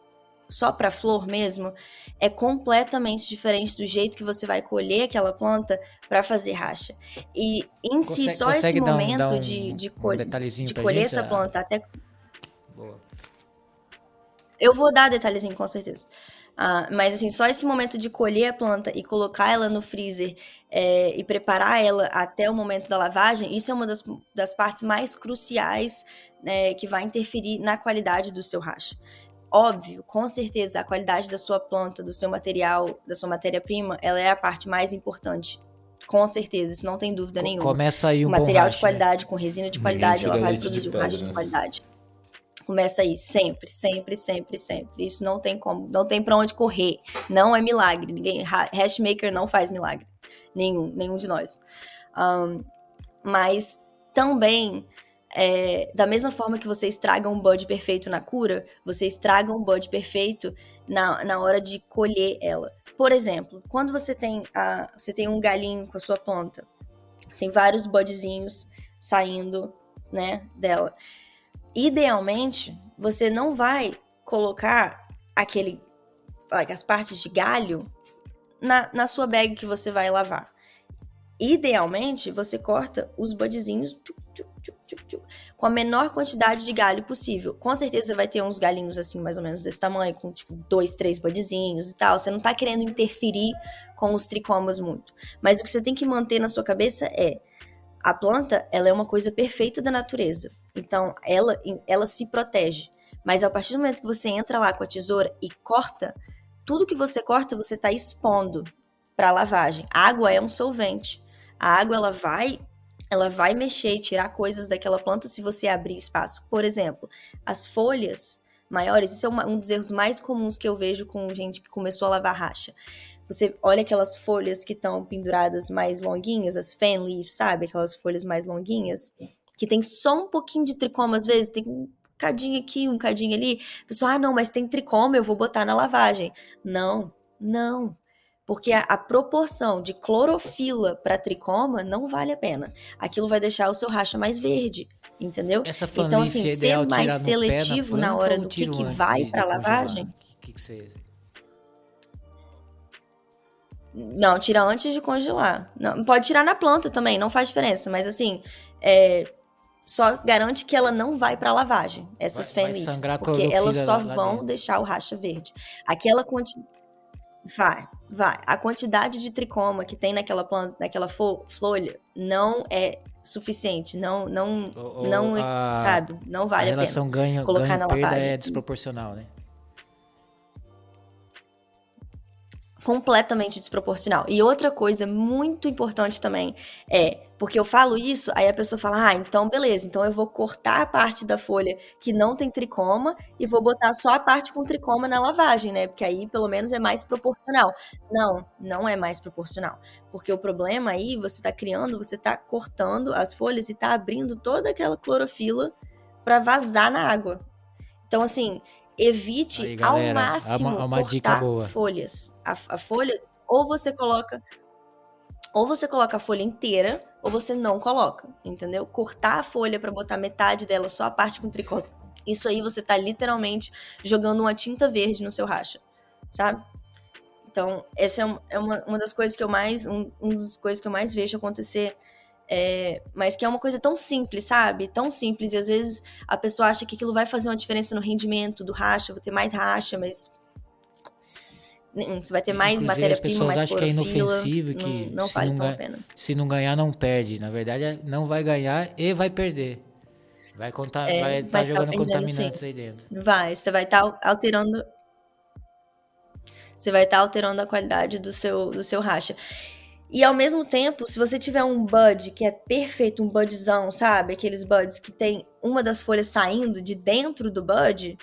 Speaker 6: só para flor mesmo, é completamente diferente do jeito que você vai colher aquela planta para fazer racha. E em
Speaker 4: Consegue-
Speaker 6: si, só esse
Speaker 4: dar um-
Speaker 6: momento
Speaker 4: dar um-
Speaker 6: de, de,
Speaker 4: um
Speaker 6: col-
Speaker 4: detalhezinho
Speaker 6: de colher
Speaker 4: gente?
Speaker 6: essa
Speaker 4: Ah.
Speaker 6: planta até
Speaker 4: Boa.
Speaker 6: eu vou dar detalhezinho, com certeza. Ah, mas assim, só esse momento de colher a planta e colocar ela no freezer é, e preparar ela até o momento da lavagem, isso é uma das, das partes mais cruciais né, que vai interferir na qualidade do seu racha. Óbvio, com certeza, a qualidade da sua planta, do seu material, da sua matéria-prima, ela é a parte mais importante. Com certeza, isso não tem dúvida
Speaker 4: Co-
Speaker 6: nenhuma
Speaker 4: Começa aí um
Speaker 6: material
Speaker 4: racha,
Speaker 6: de
Speaker 4: né?
Speaker 6: qualidade, com resina de qualidade, ela vai produzir um racha de
Speaker 5: né?
Speaker 6: qualidade. Começa aí, sempre, sempre, sempre, sempre. Isso não tem como, não tem pra onde correr. Não é milagre. Ninguém, ha- hashmaker não faz milagre. Nenhum, nenhum de nós. Ahn, mas também, é, da mesma forma que você estraga um bud perfeito na cura, você estraga um bud perfeito na, na hora de colher ela. Por exemplo, quando você tem, a, você tem um galinho com a sua planta, tem vários budzinhos saindo, né, dela. Idealmente, você não vai colocar aquele, as partes de galho na, na sua bag que você vai lavar. Idealmente, você corta os budzinhos com a menor quantidade de galho possível. Com certeza vai ter uns galinhos assim, mais ou menos desse tamanho, com tipo dois, três budzinhos e tal. Você não tá querendo interferir com os tricomas muito. Mas o que você tem que manter na sua cabeça é a planta, ela é uma coisa perfeita da natureza. Então, ela, ela se protege. Mas a partir do momento que você entra lá com a tesoura e corta, tudo que você corta, você está expondo para lavagem. A água é um solvente. A água ela vai, ela vai mexer e tirar coisas daquela planta se você abrir espaço. Por exemplo, as folhas maiores, isso é um dos erros mais comuns que eu vejo com gente que começou a lavar racha. Você olha aquelas folhas que estão penduradas mais longuinhas, as fan leaves, sabe? Aquelas folhas mais longuinhas, que tem só um pouquinho de tricoma às vezes, tem cadinho aqui, um cadinho ali. A pessoa, ah, não, mas tem tricoma, eu vou botar na lavagem. Não, não. Porque a, a proporção de clorofila para tricoma não vale a pena. Aquilo vai deixar o seu racha mais verde, entendeu?
Speaker 4: Essa
Speaker 6: Então, assim,
Speaker 4: é
Speaker 6: ser mais seletivo na
Speaker 4: planta
Speaker 6: hora do que que vai
Speaker 4: congelar?
Speaker 6: lavagem?
Speaker 4: O que, que você...
Speaker 6: Não, tira antes de congelar. Não, pode tirar na planta também, não faz diferença. Mas assim, é, só garante que ela não vai pra lavagem, essas
Speaker 4: Vai-
Speaker 6: fan
Speaker 4: a
Speaker 6: Porque elas só vão deixar o racha verde. Aquela quantidade. Vai, vai. A quantidade de tricoma que tem naquela planta, naquela fo- folha, não é suficiente. Não, não,
Speaker 4: O-
Speaker 6: não,
Speaker 4: a-
Speaker 6: sabe? Não
Speaker 4: a
Speaker 6: vale a, pena.
Speaker 4: relação ganho,
Speaker 6: colocar
Speaker 4: ganho
Speaker 6: na
Speaker 4: perda
Speaker 6: lavagem.
Speaker 4: é desproporcional, né?
Speaker 6: Completamente desproporcional. E outra coisa muito importante também é, porque eu falo isso, aí a pessoa fala: "Ah, então beleza, então eu vou cortar a parte da folha que não tem tricoma e vou botar só a parte com tricoma na lavagem, né? Porque aí pelo menos é mais proporcional". Não, não é mais proporcional, porque o problema aí você tá criando, você tá cortando as folhas e tá abrindo toda aquela clorofila para vazar na água. Então assim, evite
Speaker 4: Aí, galera,
Speaker 6: ao máximo
Speaker 4: é uma- uma
Speaker 6: cortar folhas. A, a folha, ou você coloca, ou você coloca a folha inteira, ou você não coloca, entendeu? Cortar a folha para botar metade dela, só a parte com tricô. Isso aí você tá literalmente jogando uma tinta verde no seu racha, sabe? Então, essa é, um- é uma, uma das coisas que eu mais, um, um das coisas que eu mais vejo acontecer é, mas que é uma coisa tão simples, sabe? Tão simples. E às vezes a pessoa acha que aquilo vai fazer uma diferença no rendimento do racha, vou ter mais racha, mas. Você vai ter mais matéria-prima,
Speaker 4: pessoas
Speaker 6: mais
Speaker 4: acham que é inofensivo que
Speaker 6: não, não
Speaker 4: se
Speaker 6: vale
Speaker 4: não
Speaker 6: tão a
Speaker 4: ganha-
Speaker 6: pena.
Speaker 4: Se não ganhar, não perde. Na verdade, é- não vai ganhar e vai perder. Vai contar,
Speaker 6: É,
Speaker 4: vai estar
Speaker 6: mas tá
Speaker 4: jogando
Speaker 6: perdendo,
Speaker 4: contaminantes
Speaker 6: sim.
Speaker 4: aí dentro.
Speaker 6: Vai, você vai estar alterando. Você vai estar alterando a qualidade do seu, do seu racha. E ao mesmo tempo, se você tiver um bud que é perfeito, um budzão, sabe? Aqueles buds que tem uma das folhas saindo de dentro do bud,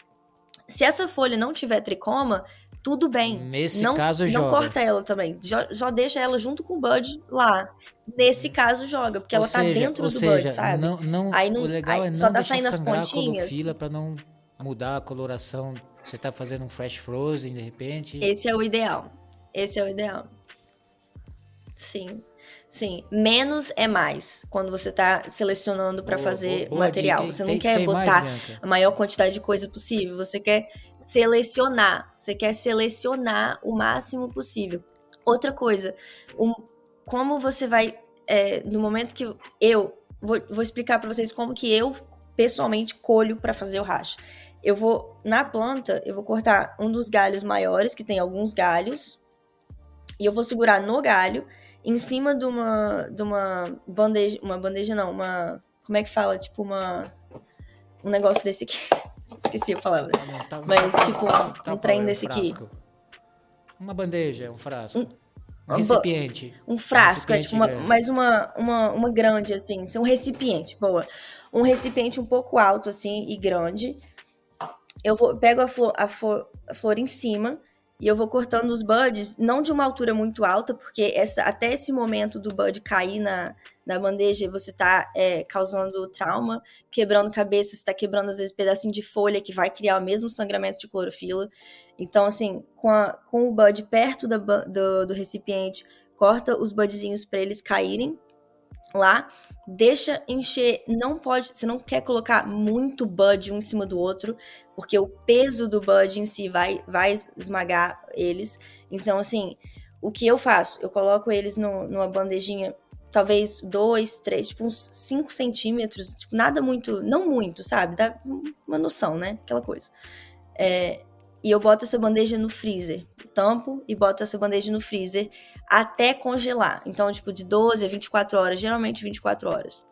Speaker 6: se essa folha não tiver tricoma, tudo bem.
Speaker 4: Nesse
Speaker 6: não,
Speaker 4: caso,
Speaker 6: não
Speaker 4: joga.
Speaker 6: corta ela também. Já, já deixa ela junto com o bud lá. Nesse caso, joga, porque
Speaker 4: Ou
Speaker 6: ela tá
Speaker 4: seja-
Speaker 6: dentro
Speaker 4: ou
Speaker 6: do
Speaker 4: seja,
Speaker 6: bud, sabe?
Speaker 4: Não, não,
Speaker 6: Aí não-
Speaker 4: o legal
Speaker 6: aí
Speaker 4: é
Speaker 6: só
Speaker 4: não
Speaker 6: tá
Speaker 4: deixar
Speaker 6: saindo as pontinhas.
Speaker 4: clorofila pra não mudar a coloração Você tá fazendo um fresh frozen de repente.
Speaker 6: Esse é o ideal. Esse é o ideal. Sim. Sim, menos é mais quando você tá selecionando para fazer
Speaker 4: boa, boa
Speaker 6: material.
Speaker 4: dica.
Speaker 6: Você
Speaker 4: Tem-
Speaker 6: não quer
Speaker 4: tem mais,
Speaker 6: botar
Speaker 4: Bianca?
Speaker 6: a maior quantidade de coisa possível, você quer selecionar, você quer selecionar o máximo possível. Outra coisa, um- como você vai, é, no momento que eu vou, vou explicar para vocês como que eu pessoalmente colho para fazer o racha. Eu vou na planta, eu vou cortar um dos galhos maiores, que tem alguns galhos, e eu vou segurar no galho em cima de uma de uma bandeja, uma bandeja não, uma como é que fala, tipo uma um negócio desse aqui. Esqueci a palavra.
Speaker 4: Não, tá-
Speaker 6: Mas,
Speaker 4: tá-
Speaker 6: tipo,
Speaker 4: tá
Speaker 6: um trem
Speaker 4: bom,
Speaker 6: desse aqui.
Speaker 4: frasco. Uma bandeja, um frasco. Um,
Speaker 6: ba-
Speaker 4: recipiente.
Speaker 6: Um frasco, é
Speaker 4: recipiente
Speaker 6: tipo uma,
Speaker 4: grande.
Speaker 6: mais uma, uma, uma grande, assim, um recipiente, boa. Um recipiente um pouco alto, assim, e grande. Eu vou, pego a flor, a, flor, a flor em cima e eu vou cortando os buds, não de uma altura muito alta, porque essa, até esse momento do bud cair na, na bandeja, você tá é, causando trauma, quebrando cabeça, você tá quebrando, às vezes, pedacinho de folha que vai criar o mesmo sangramento de clorofila. Então, assim, com, a- com o bud perto da do, do recipiente, corta os budzinhos para eles caírem lá, deixa encher, não pode, você não quer colocar muito bud um em cima do outro, porque o peso do bud em si vai, vai esmagar eles. Então, assim, o que eu faço? Eu coloco eles no- numa bandejinha, talvez dois, três, tipo uns 5 centímetros, tipo, nada muito, não muito, sabe? Dá uma noção, né? Aquela coisa. É, e eu boto essa bandeja no freezer. Tampo e boto essa bandeja no freezer até congelar. Então, tipo, de 12 a 24 horas, geralmente 24 horas.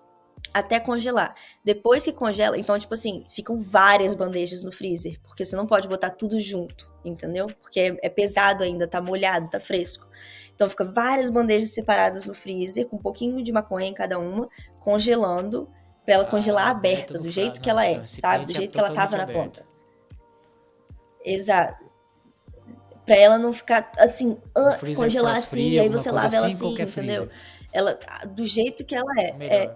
Speaker 6: Até congelar. Depois que congela, então, tipo assim, ficam várias bandejas no freezer. Porque você não pode botar tudo junto, entendeu? Porque é, é pesado ainda, tá molhado, tá fresco. Então, fica várias bandejas separadas no freezer, com um pouquinho de maconha em cada uma, congelando, pra ela
Speaker 4: Ah,
Speaker 6: congelar
Speaker 4: aberto
Speaker 6: aberta, do jeito que ela é, sabe? Do
Speaker 4: recipiente
Speaker 6: jeito que ela tava na ponta. Exato. Pra ela não ficar assim, ah, congelar assim,
Speaker 4: free,
Speaker 6: e aí você lava ela
Speaker 4: assim,
Speaker 6: assim, entendeu?
Speaker 4: freezer.
Speaker 6: Ela, ah, do jeito que ela é.
Speaker 4: Melhor.
Speaker 6: é.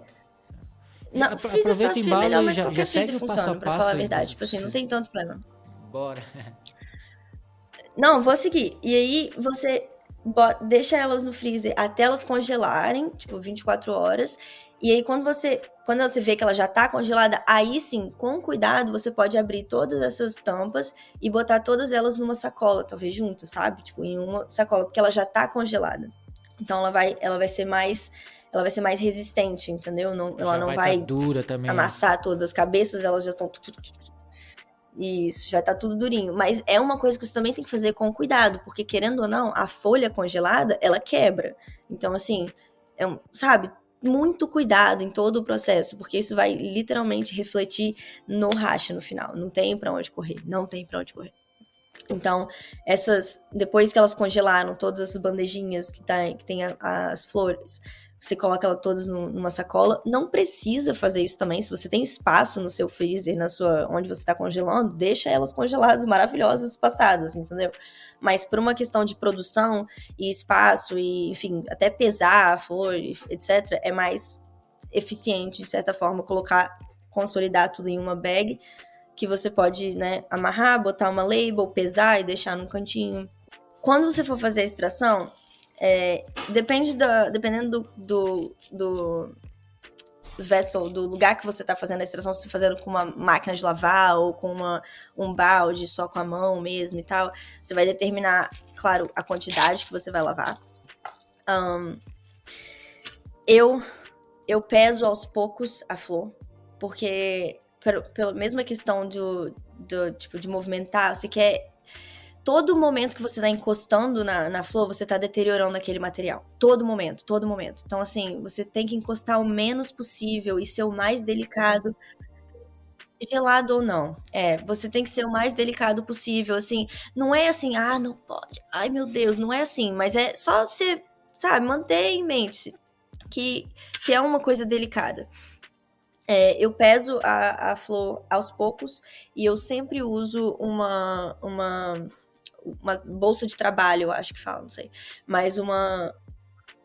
Speaker 6: Não,
Speaker 4: aproveita e
Speaker 6: é
Speaker 4: embala
Speaker 6: melhor,
Speaker 4: e
Speaker 6: mas
Speaker 4: já- já segue
Speaker 6: freezer
Speaker 4: o passo a
Speaker 6: funciona, pra
Speaker 4: passo
Speaker 6: falar a verdade.
Speaker 4: dos-
Speaker 6: Tipo assim, não tem tanto problema.
Speaker 4: Bora.
Speaker 6: Não, vou seguir. E aí você bo- deixa elas no freezer até elas congelarem, tipo 24 horas. E aí quando você, quando você vê que ela já tá congelada, aí sim, com cuidado, você pode abrir todas essas tampas e botar todas elas numa sacola, talvez juntas, sabe? Tipo em uma sacola, porque ela já tá congelada. Então ela vai, ela vai ser mais, ela vai ser mais resistente, entendeu? Não, ela não
Speaker 4: vai,
Speaker 6: vai
Speaker 4: tá dura também.
Speaker 6: amassar todas as cabeças, elas já estão. Isso, já tá tudo durinho. Mas é uma coisa que você também tem que fazer com cuidado, porque querendo ou não, a folha congelada, ela quebra. Então, assim, é um, sabe, muito cuidado em todo o processo, porque isso vai literalmente refletir no racha no final. Não tem pra onde correr, não tem pra onde correr. Então, essas, depois que elas congelaram todas essas bandejinhas que, tá, que tem a- as flores, você coloca elas todas num- numa sacola. Não precisa fazer isso também. Se você tem espaço no seu freezer, na sua, onde você está congelando, deixa elas congeladas, maravilhosas, passadas, entendeu? Mas por uma questão de produção e espaço e, enfim, até pesar a flor, etc., é mais eficiente, de certa forma, colocar, consolidar tudo em uma bag que você pode, né, amarrar, botar uma label, pesar e deixar num cantinho. Quando você for fazer a extração, é, depende dependendo do, do, do vessel, do lugar que você está fazendo a extração, se você fazendo com uma máquina de lavar ou com uma, um balde só com a mão mesmo e tal, você vai determinar, claro, a quantidade que você vai lavar. Ahn, eu, eu peso aos poucos a flor, porque pelo- pela mesma questão do, do tipo de movimentar, você quer todo momento que você tá encostando na, na flor, você tá deteriorando aquele material. Todo momento, todo momento. Então, assim, você tem que encostar o menos possível e ser o mais delicado. Gelado ou não. É, você tem que ser o mais delicado possível, assim. Não é assim, ah, não pode. Ai, meu Deus, não é assim. Mas é só você, sabe, manter em mente que, que é uma coisa delicada. É, eu peso a, a flor aos poucos e eu sempre uso uma, uma, uma bolsa de trabalho, eu acho que fala, não sei. Mas uma,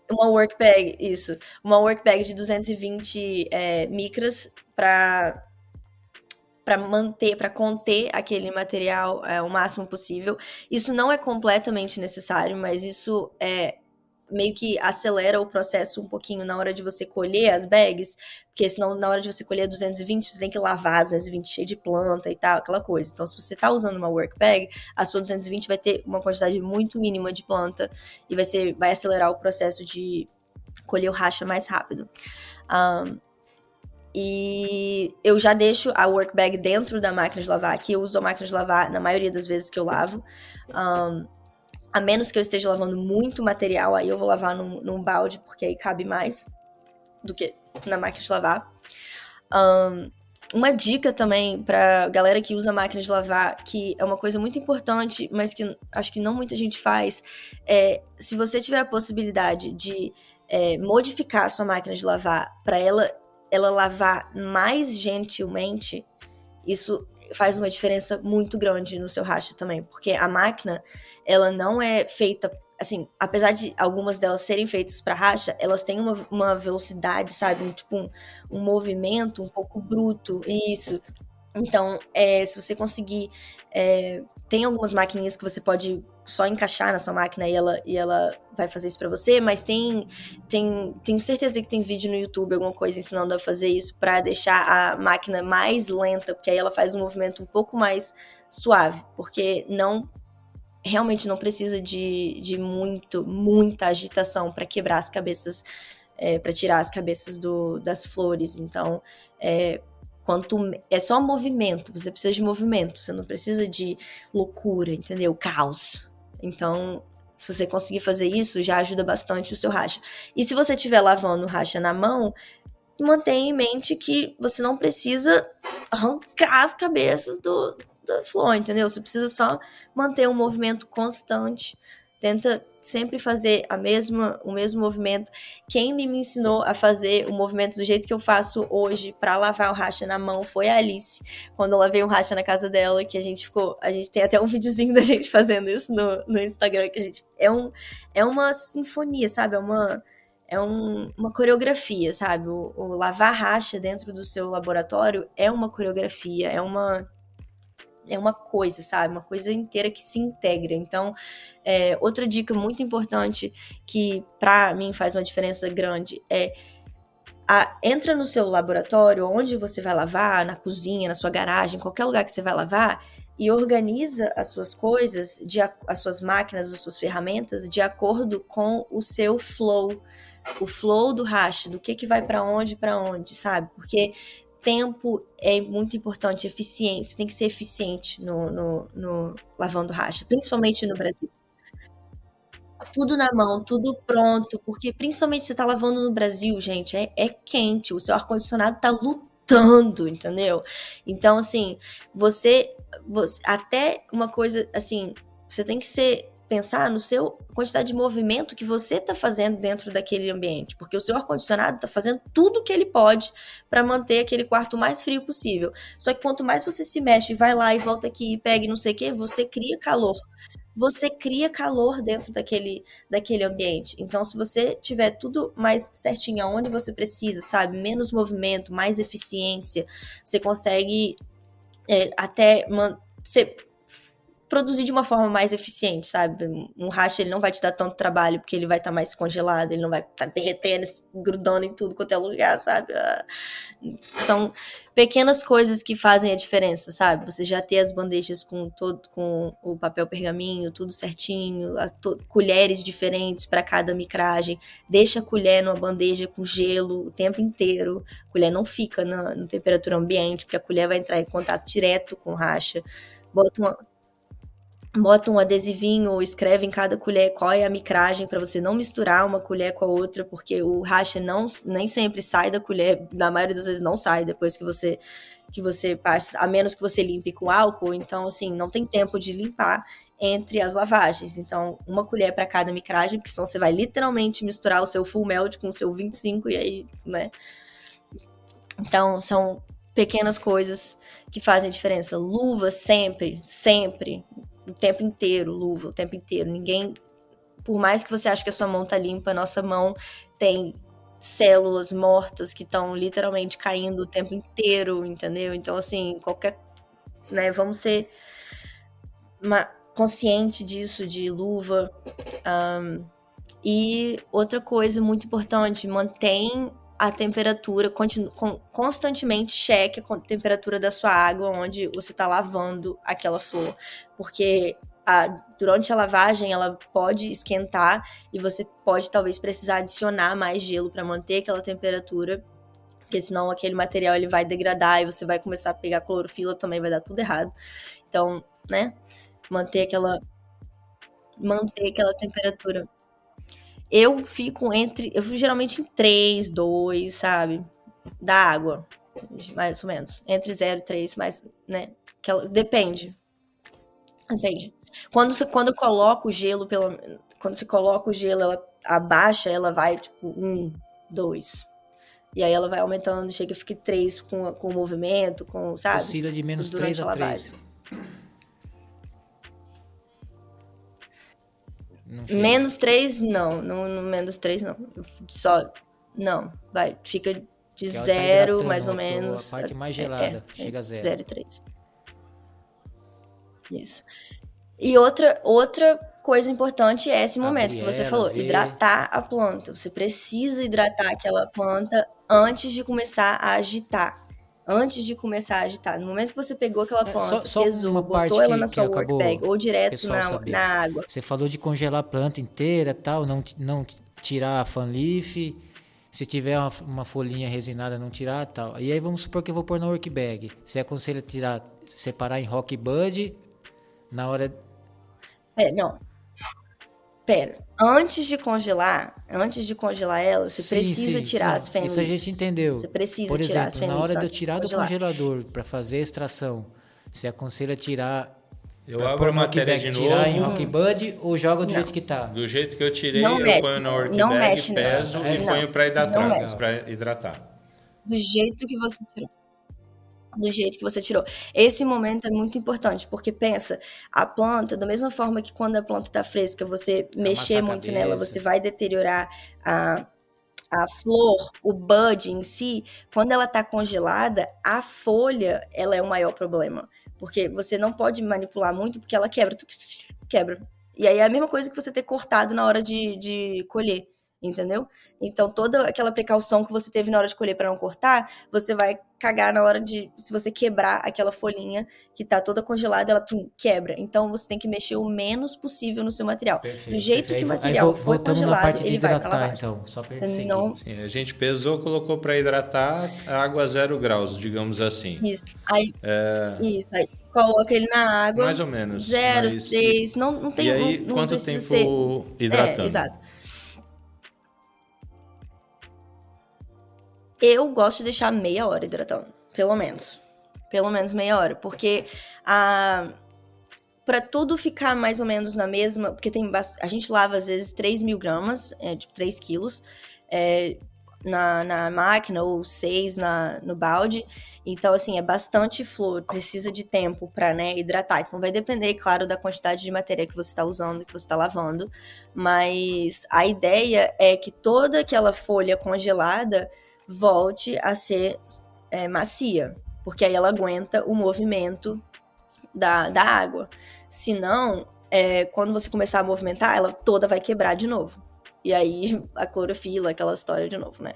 Speaker 6: uma work bag, isso. Uma work bag de 220 é, micras para para manter, para conter aquele material é, o máximo possível. Isso não é completamente necessário, mas isso é meio que acelera o processo um pouquinho na hora de você colher as bags, porque senão na hora de você colher 220, você tem que lavar 220 cheio de planta e tal, aquela coisa. Então, se você tá usando uma work bag, a sua 220 vai ter uma quantidade muito mínima de planta e vai ser vai acelerar o processo de colher o racha mais rápido. Um, e eu já deixo a work bag dentro da máquina de lavar, que eu uso a máquina de lavar na maioria das vezes que eu lavo. Um, a menos que eu esteja lavando muito material, aí eu vou lavar num, num balde, porque aí cabe mais do que na máquina de lavar. Um, uma dica também para galera que usa máquina de lavar, que é uma coisa muito importante, mas que acho que não muita gente faz, é se você tiver a possibilidade de é, modificar a sua máquina de lavar para ela, ela lavar mais gentilmente, isso faz uma diferença muito grande no seu racha também, porque a máquina ela não é feita assim, apesar de algumas delas serem feitas para racha, elas têm uma, uma velocidade, sabe? Um, tipo um, um movimento um pouco bruto, isso. Então, é, se você conseguir. É, tem algumas maquininhas que você pode só encaixar na sua máquina e ela, e ela vai fazer isso para você, mas tem, tem. Tenho certeza que tem vídeo no YouTube, alguma coisa ensinando a fazer isso para deixar a máquina mais lenta, porque aí ela faz um movimento um pouco mais suave, porque não realmente não precisa de, de muito, muita agitação para quebrar as cabeças, é, para tirar as cabeças do, das flores. Então, é, quanto é só movimento, você precisa de movimento, você não precisa de loucura, entendeu? Caos. Então, se você conseguir fazer isso, já ajuda bastante o seu racha. E se você estiver lavando o racha na mão, mantenha em mente que você não precisa arrancar as cabeças do, da flor, entendeu? Você precisa só manter um movimento constante. Tenta sempre fazer a mesma, o mesmo movimento. Quem me ensinou a fazer o movimento do jeito que eu faço hoje para lavar o racha na mão foi a Alice. Quando eu lavei o racha na casa dela, que a gente ficou, a gente tem até um videozinho da gente fazendo isso no, no Instagram que a gente é um é uma sinfonia, sabe? É uma é um, uma coreografia, sabe? O, o lavar racha dentro do seu laboratório é uma coreografia, é uma é uma coisa, sabe? Uma coisa inteira que se integra. Então, é, outra dica muito importante que para mim faz uma diferença grande é a, entra no seu laboratório, onde você vai lavar, na cozinha, na sua garagem, qualquer lugar que você vai lavar, e organiza as suas coisas, de, as suas máquinas, as suas ferramentas, de acordo com o seu flow, o flow do hash, do que que vai para onde, para onde, sabe? Porque tempo é muito importante, eficiência, tem que ser eficiente no, no, no lavando racha, principalmente no Brasil. Tudo na mão, tudo pronto, porque principalmente você tá lavando no Brasil, gente, é, é quente, o seu ar-condicionado tá lutando, entendeu? Então, assim, você, você. Até uma coisa, assim, você tem que ser pensar no seu quantidade de movimento que você está fazendo dentro daquele ambiente, porque o seu ar condicionado está fazendo tudo o que ele pode para manter aquele quarto mais frio possível. Só que quanto mais você se mexe, vai lá e volta aqui e pega não sei o que, você cria calor. Você cria calor dentro daquele, daquele ambiente. Então, se você tiver tudo mais certinho aonde você precisa, sabe? Menos movimento, mais eficiência, você consegue é, até man, produzir de uma forma mais eficiente, sabe? Um racha ele não vai te dar tanto trabalho porque ele vai estar tá mais congelado, ele não vai estar tá derretendo, grudando em tudo quanto é lugar, sabe? Ah, são pequenas coisas que fazem a diferença, sabe? Você já ter as bandejas com todo com o papel pergaminho, tudo certinho, as colheres diferentes para cada micragem. Deixa a colher numa bandeja com gelo o tempo inteiro. A colher não fica na, na temperatura ambiente, porque a colher vai entrar em contato direto com o racha. Bota uma bota um adesivinho escreve em cada colher qual é a micragem para você não misturar uma colher com a outra, porque o racha não nem sempre sai da colher, na maioria das vezes não sai depois que você que você passa, a menos que você limpe com álcool, então assim, não tem tempo de limpar entre as lavagens. Então, uma colher para cada micragem, porque senão você vai literalmente misturar o seu full melt com o seu 25 e aí, né? Então, são pequenas coisas que fazem diferença. Luva sempre, sempre o tempo inteiro, luva, o tempo inteiro. Ninguém, por mais que você ache que a sua mão tá limpa, a nossa mão tem células mortas que estão literalmente caindo o tempo inteiro, entendeu? Então, assim, qualquer. Né, vamos ser uma, consciente disso, de luva. Um, e outra coisa muito importante, mantém a temperatura, constantemente cheque a temperatura da sua água onde você está lavando aquela flor. Porque a, durante a lavagem ela pode esquentar e você pode talvez precisar adicionar mais gelo para manter aquela temperatura, porque senão aquele material ele vai degradar e você vai começar a pegar clorofila também vai dar tudo errado. Então, né? Manter aquela manter aquela temperatura. Eu fico entre, eu fico geralmente em 3, 2, sabe? Da água, mais ou menos, entre 0 e 3, mas, né, que ela, depende. Depende. Quando você quando coloca o gelo, pelo, quando você coloca o gelo, ela abaixa, ela vai tipo um, dois. E aí ela vai aumentando, chega a ficar três com, com o movimento, com, sabe?
Speaker 4: Oscila de menos 3 a 3.
Speaker 6: Menos 3, não. não. no menos 3, não. Só. Não. Vai. Fica de 0, tá mais ou menos.
Speaker 4: A parte mais gelada. É, é, chega a 0.
Speaker 6: 0 e 3. Isso. E outra, outra coisa importante é esse momento que você falou, ver. hidratar a planta. Você precisa hidratar aquela planta antes de começar a agitar. Antes de começar a agitar. No momento que você pegou aquela planta, é, só, só pesou, botou ela na sua workbag ou direto na, na, água.
Speaker 4: Você falou de congelar a planta inteira tal, não, não tirar a fanleaf. Se tiver uma, uma folhinha resinada, não tirar tal. E aí vamos supor que eu vou pôr na workbag. Você aconselha tirar, separar em rock bud na hora
Speaker 6: é, não. Pera. Antes de congelar, antes de congelar ela, você sim, precisa sim, tirar sim. as fêmeas.
Speaker 4: Isso a gente entendeu.
Speaker 6: Você precisa
Speaker 4: Por
Speaker 6: tirar
Speaker 4: exemplo, na hora de eu tirar do congelador para fazer a extração, você aconselha tirar
Speaker 5: eu abro a matéria de novo.
Speaker 4: Tirar em Rock Bud ou joga do não. jeito que tá?
Speaker 5: Do jeito que eu tirei, não eu mexe, ponho no workbag, não mexe, peso não. e ponho para hidratar, hidratar.
Speaker 6: Do jeito que você tirou do jeito que você tirou. Esse momento é muito importante, porque pensa, a planta, da mesma forma que quando a planta está fresca, você mexer muito nela, você vai deteriorar a, a flor, o bud em si, quando ela está congelada, a folha, ela é o maior problema. Porque você não pode manipular muito, porque ela quebra, quebra. E aí é a mesma coisa que você ter cortado na hora de, de colher entendeu? Então toda aquela precaução que você teve na hora de colher para não cortar, você vai cagar na hora de se você quebrar aquela folhinha que tá toda congelada, ela tum, quebra. Então você tem que mexer o menos possível no seu material. Perfeito, Do jeito perfeito. que o material aí, foi congelado, ele vai para lavagem.
Speaker 4: então, só para
Speaker 5: não... Sim, a gente pesou, colocou para hidratar água zero graus, digamos assim.
Speaker 6: Isso. Aí, é... Isso. Aí coloca ele na água.
Speaker 5: Mais ou menos.
Speaker 6: Zero, mas... três, não, não tem.
Speaker 5: E aí,
Speaker 6: não, não
Speaker 5: quanto tempo ser... hidratando?
Speaker 6: É, exato. Eu gosto de deixar meia hora hidratando, pelo menos. Pelo menos meia hora, porque a para tudo ficar mais ou menos na mesma, porque tem a gente lava às vezes 3 mil gramas, é, tipo 3 quilos, é, na, na máquina ou 6 na, no balde. Então, assim, é bastante flor, precisa de tempo para né, hidratar. Então, vai depender, claro, da quantidade de matéria que você está usando, que você está lavando. Mas a ideia é que toda aquela folha congelada volte a ser é, macia, porque aí ela aguenta o movimento da, da água. Senão, é, quando você começar a movimentar, ela toda vai quebrar de novo. E aí a clorofila, aquela história de novo, né?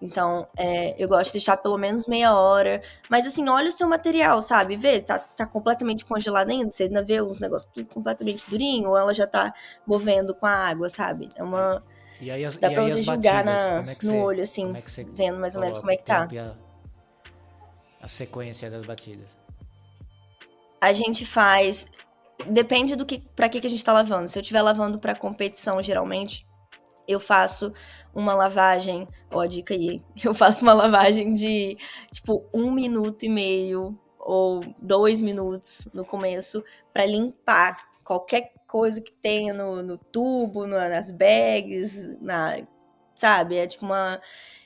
Speaker 6: Então, é, eu gosto de deixar pelo menos meia hora. Mas assim, olha o seu material, sabe? Vê, tá, tá completamente congelado ainda. Você ainda vê uns negócios tudo completamente durinho, ou ela já tá movendo com a água, sabe? É uma
Speaker 4: e aí as,
Speaker 6: Dá
Speaker 4: e
Speaker 6: pra você julgar
Speaker 4: batidas,
Speaker 6: na, é no você, olho, assim, é vendo mais ou menos como é que tá.
Speaker 4: A, a sequência das batidas.
Speaker 6: A gente faz. Depende do que. para que, que a gente tá lavando. Se eu estiver lavando para competição, geralmente, eu faço uma lavagem. Ó, a dica aí. Eu faço uma lavagem de, tipo, um minuto e meio ou dois minutos no começo para limpar qualquer coisa que tenha no, no tubo, nas bags, na, sabe? É tipo uma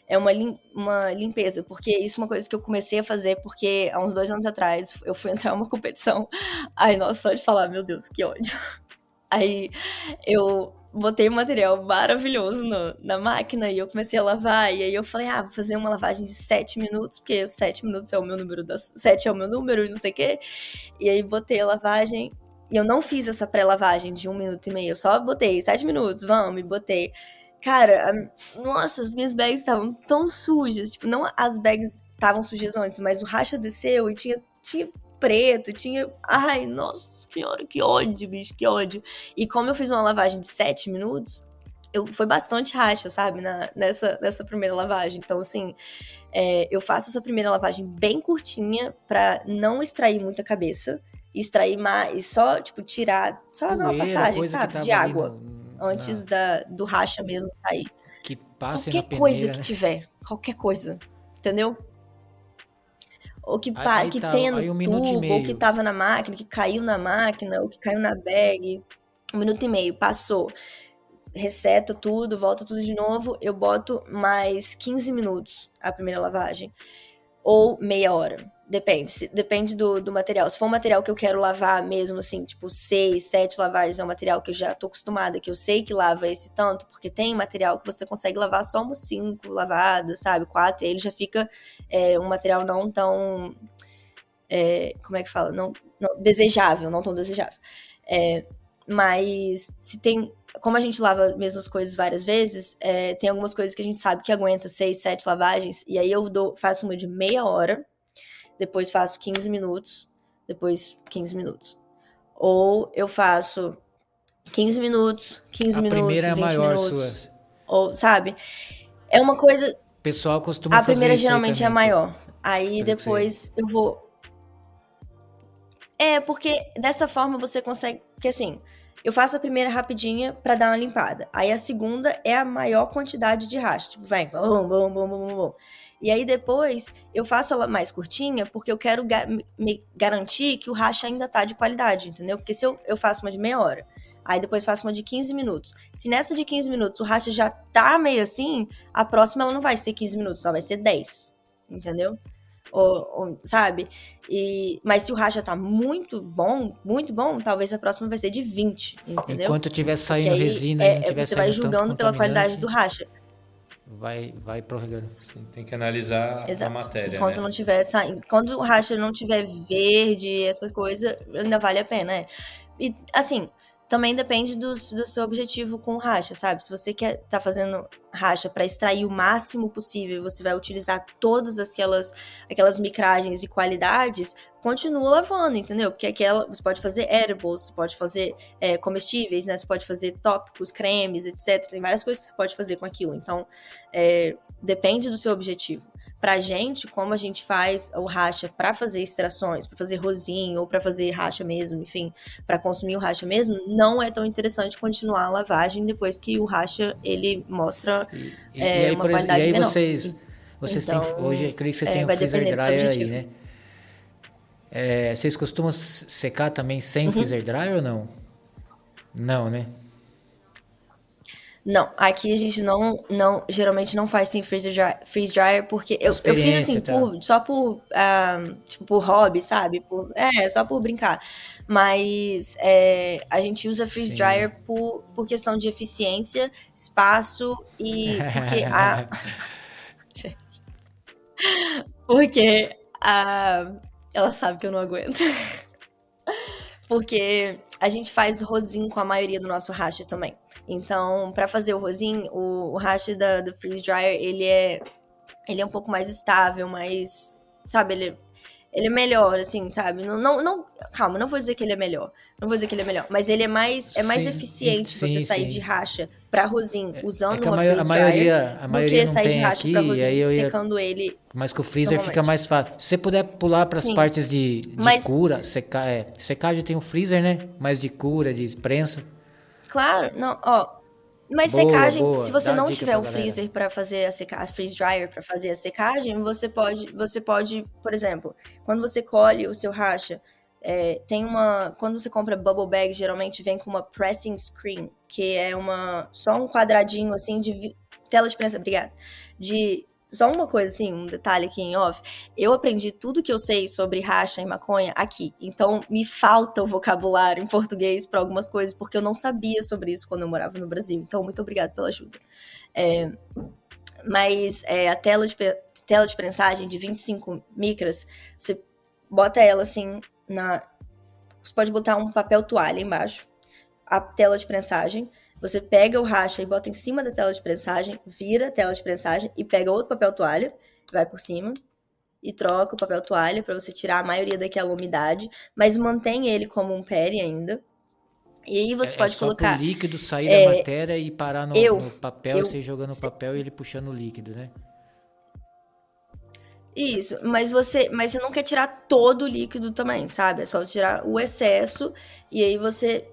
Speaker 6: é uma, lim, uma limpeza, porque isso é uma coisa que eu comecei a fazer porque há uns dois anos atrás eu fui entrar numa competição. Ai, nossa, só de falar, meu Deus, que ódio. Aí eu botei um material maravilhoso no, na máquina e eu comecei a lavar. E aí eu falei, ah, vou fazer uma lavagem de 7 minutos, porque 7 minutos é o meu número das. 7 é o meu número e não sei o quê. E aí botei a lavagem. E eu não fiz essa pré-lavagem de um minuto e meio. Eu só botei 7 minutos, vamos, e botei. Cara, a... nossa, as minhas bags estavam tão sujas. Tipo, não as bags estavam sujas antes, mas o racha desceu e tinha, tinha preto, tinha. Ai, nossa senhora, que ódio, bicho, que ódio. E como eu fiz uma lavagem de 7 minutos, eu, foi bastante racha, sabe, na, nessa, nessa primeira lavagem. Então, assim, é, eu faço essa primeira lavagem bem curtinha pra não extrair muita cabeça. Extrair mais, só, tipo, tirar, só dar uma passagem, sabe, de água. No, antes da, do racha mesmo sair.
Speaker 4: Que passe
Speaker 6: Qualquer
Speaker 4: na peneira,
Speaker 6: coisa
Speaker 4: né?
Speaker 6: que tiver, qualquer coisa, entendeu? ou que,
Speaker 4: Aí-
Speaker 6: que
Speaker 4: tá,
Speaker 6: tenha no
Speaker 4: um
Speaker 6: tubo, ou que tava na máquina, que caiu na máquina, ou que caiu na bag. Um minuto e meio, passou. Reseta tudo, volta tudo de novo. Eu boto mais 15 minutos a primeira lavagem. Ou meia hora. Depende. se- depende do, do material. Se for um material que eu quero lavar mesmo, assim, tipo, seis, sete lavagens, é um material que eu já tô acostumada, que eu sei que lava esse tanto, porque tem material que você consegue lavar só umas cinco lavadas, sabe? Quatro, e ele já fica é, um material não tão. é, como é que fala? Não, não- desejável, não tão desejável. É, mas se tem. Como a gente lava as mesmas coisas várias vezes, é, tem algumas coisas que a gente sabe que aguenta seis, sete lavagens. E aí eu dou, faço uma de meia hora, depois faço 15 minutos, depois 15 minutos. Ou eu faço 15 minutos, 15
Speaker 4: A
Speaker 6: minutos,
Speaker 4: primeira é a
Speaker 6: 20
Speaker 4: maior
Speaker 6: minutos.
Speaker 4: sua.
Speaker 6: Ou, sabe? É uma coisa.
Speaker 4: O pessoal costuma
Speaker 6: A
Speaker 4: fazer
Speaker 6: primeira
Speaker 4: isso
Speaker 6: geralmente é a maior. Aí
Speaker 4: Pelo
Speaker 6: depois eu vou. É, porque dessa forma você consegue. Porque assim, eu faço a primeira rapidinha pra dar uma limpada. Aí a segunda é a maior quantidade de racha. Tipo, vai, bum, bum, bum, bum, bum. E aí depois eu faço ela mais curtinha porque eu quero ga- me garantir que o racha ainda tá de qualidade, entendeu? Porque se eu, eu faço uma de meia hora, aí depois faço uma de 15 minutos. Se nessa de 15 minutos o racha já tá meio assim, a próxima ela não vai ser 15 minutos, ela vai ser 10. Entendeu? Ou, ou- sabe? E, mas se o racha tá muito bom, muito bom, talvez a próxima vai ser de 20, entendeu?
Speaker 4: Enquanto tiver saindo
Speaker 6: aí,
Speaker 4: resina
Speaker 6: é-
Speaker 4: e não
Speaker 6: é-
Speaker 4: tiver
Speaker 6: você vai julgando pela qualidade do racha.
Speaker 4: Vai, vai prorrogando.
Speaker 5: Sim, tem que analisar a
Speaker 6: Exato.
Speaker 5: matéria,
Speaker 6: Enquanto
Speaker 5: né?
Speaker 6: não tiver saindo. Quando o racha não tiver verde, essa coisa, ainda vale a pena, é. E assim, também depende do, do seu objetivo com racha, sabe? Se você quer tá fazendo racha para extrair o máximo possível, você vai utilizar todas aquelas aquelas micragens e qualidades, continua lavando, entendeu? Porque aquela você pode fazer edibles, você pode fazer é, comestíveis, né? Você pode fazer tópicos, cremes, etc. Tem várias coisas que você pode fazer com aquilo. Então, é, depende do seu objetivo. Pra gente, como a gente faz o racha pra fazer extrações, pra fazer rosinho ou pra fazer racha mesmo, enfim, pra consumir o racha mesmo, não é tão interessante continuar a lavagem depois que o racha ele mostra
Speaker 4: E, e-
Speaker 6: É,
Speaker 4: e aí,
Speaker 6: uma
Speaker 4: por exemplo, e
Speaker 6: qualidade
Speaker 4: aí
Speaker 6: menor.
Speaker 4: vocês, vocês têm,
Speaker 6: Então,
Speaker 4: hoje, eu creio que vocês
Speaker 6: é,
Speaker 4: têm
Speaker 6: vai
Speaker 4: freezer dryer aí, né? É, vocês costumam secar também sem
Speaker 6: Uhum.
Speaker 4: freezer dryer ou não? Não, né?
Speaker 6: Não, aqui a gente não, não geralmente não faz sem freezer dryer, freeze dryer porque eu, eu fiz assim
Speaker 4: tá.
Speaker 6: por- só por ah, tipo por hobby, sabe? Por, é, só por brincar. Mas é, a gente usa freeze
Speaker 4: Sim.
Speaker 6: dryer por, por questão de eficiência, espaço e porque a Gente. porque a ela sabe que eu não aguento. Porque a gente faz rosin com a maioria do nosso hash também. Então, pra fazer o rosin, o, o hash da, do freeze dryer, ele é ele é um pouco mais estável, mais, sabe, ele ele é melhor, assim, sabe? Não, não, não, calma, não vou dizer que ele é melhor. Não vou dizer que ele é melhor, mas ele é mais, é mais
Speaker 4: Sim,
Speaker 6: eficiente
Speaker 4: sim,
Speaker 6: você sair
Speaker 4: sim.
Speaker 6: de racha pra rosin usando
Speaker 4: É a,
Speaker 6: uma
Speaker 4: mai- a maioria, a maioria não
Speaker 6: sair de
Speaker 4: tem
Speaker 6: racha
Speaker 4: aqui,
Speaker 6: pra
Speaker 4: e
Speaker 6: rosin,
Speaker 4: aí eu ia,
Speaker 6: secando ele.
Speaker 4: mas que o freezer fica mais fácil. Se você puder pular para as partes de, de
Speaker 6: Mas-
Speaker 4: cura, secar, é, secagem tem o freezer, né? Mas de cura, de prensa.
Speaker 6: Claro, não, ó. Mas
Speaker 4: Boa,
Speaker 6: secagem,
Speaker 4: boa.
Speaker 6: se você
Speaker 4: Dá
Speaker 6: não tiver o freezer pra fazer a secagem, freeze dryer pra fazer a secagem, você pode, você pode, por exemplo, quando você colhe o seu racha, é, tem uma, quando você compra bubble bag, geralmente vem com uma pressing screen, que é uma só um quadradinho assim de tela de prensa, obrigada, de só uma coisa assim, um detalhe aqui em off. Eu aprendi tudo que eu sei sobre racha e maconha aqui. Então me falta o vocabulário em português para algumas coisas, porque eu não sabia sobre isso quando eu morava no Brasil. Então, muito obrigada pela ajuda. É, mas é, a tela de, tela de prensagem de 25 micras, você bota ela assim na. Você pode botar um papel toalha embaixo, a tela de prensagem você pega o racha e bota em cima da tela de prensagem, vira a tela de prensagem e pega outro papel toalha, vai por cima e troca o papel toalha para você tirar a maioria daquela umidade, mas mantém ele como um pere ainda. E aí você
Speaker 4: é,
Speaker 6: pode
Speaker 4: é só
Speaker 6: colocar.
Speaker 4: o líquido sair
Speaker 6: é,
Speaker 4: da matéria e parar no,
Speaker 6: eu,
Speaker 4: no papel,
Speaker 6: eu,
Speaker 4: você jogando o papel e ele puxando o líquido, né?
Speaker 6: Isso, mas você, mas você não quer tirar todo o líquido também, sabe? É só tirar o excesso e aí você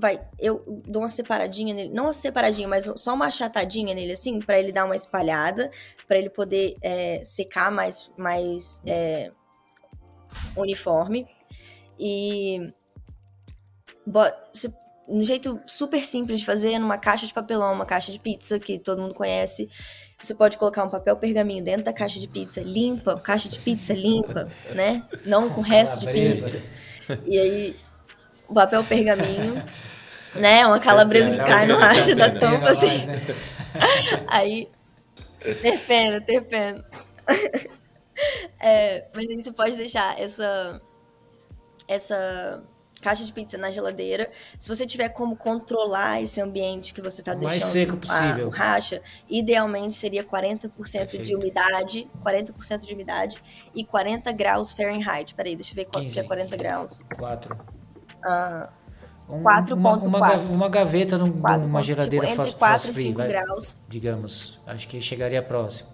Speaker 6: vai, eu dou uma separadinha nele, não uma separadinha, mas só uma achatadinha nele assim, para ele dar uma espalhada, para ele poder é, secar mais, mais é, uniforme. E você, um jeito super simples de fazer numa caixa de papelão, uma caixa de pizza que todo mundo conhece. Você pode colocar um papel pergaminho dentro da caixa de pizza limpa, caixa de pizza limpa, né? Não com resto de pizza. E aí, o papel pergaminho né? Uma calabresa que cai no racho da tampa, assim. Né? Aí, ter pena, ter pena. É, mas aí você pode deixar essa, essa caixa de pizza na geladeira. Se você tiver como controlar esse ambiente que você está deixando
Speaker 4: mais seco possível.
Speaker 6: A, racha, idealmente seria 40% Perfeito. de umidade, 40% de umidade e 40 graus Fahrenheit. Peraí, deixa eu ver quanto que é 40 graus.
Speaker 4: 4.
Speaker 6: Ah,
Speaker 4: 4.4. Uma, uma, uma, gaveta num, 4. numa geladeira tipo, entre 4 free, e 5 vai, graus. Digamos, acho que chegaria próximo.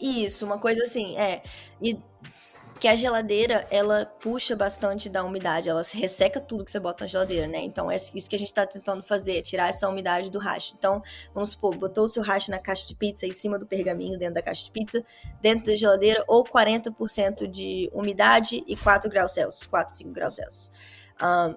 Speaker 6: Isso, uma coisa assim, é. E que a geladeira, ela puxa bastante da umidade, ela resseca tudo que você bota na geladeira, né? Então é isso que a gente tá tentando fazer, tirar essa umidade do hash. Então, vamos supor, botou o seu hash na caixa de pizza em cima do pergaminho dentro da caixa de pizza, dentro da geladeira, ou 40% de umidade e 4 graus Celsius, 4, 5 graus Celsius.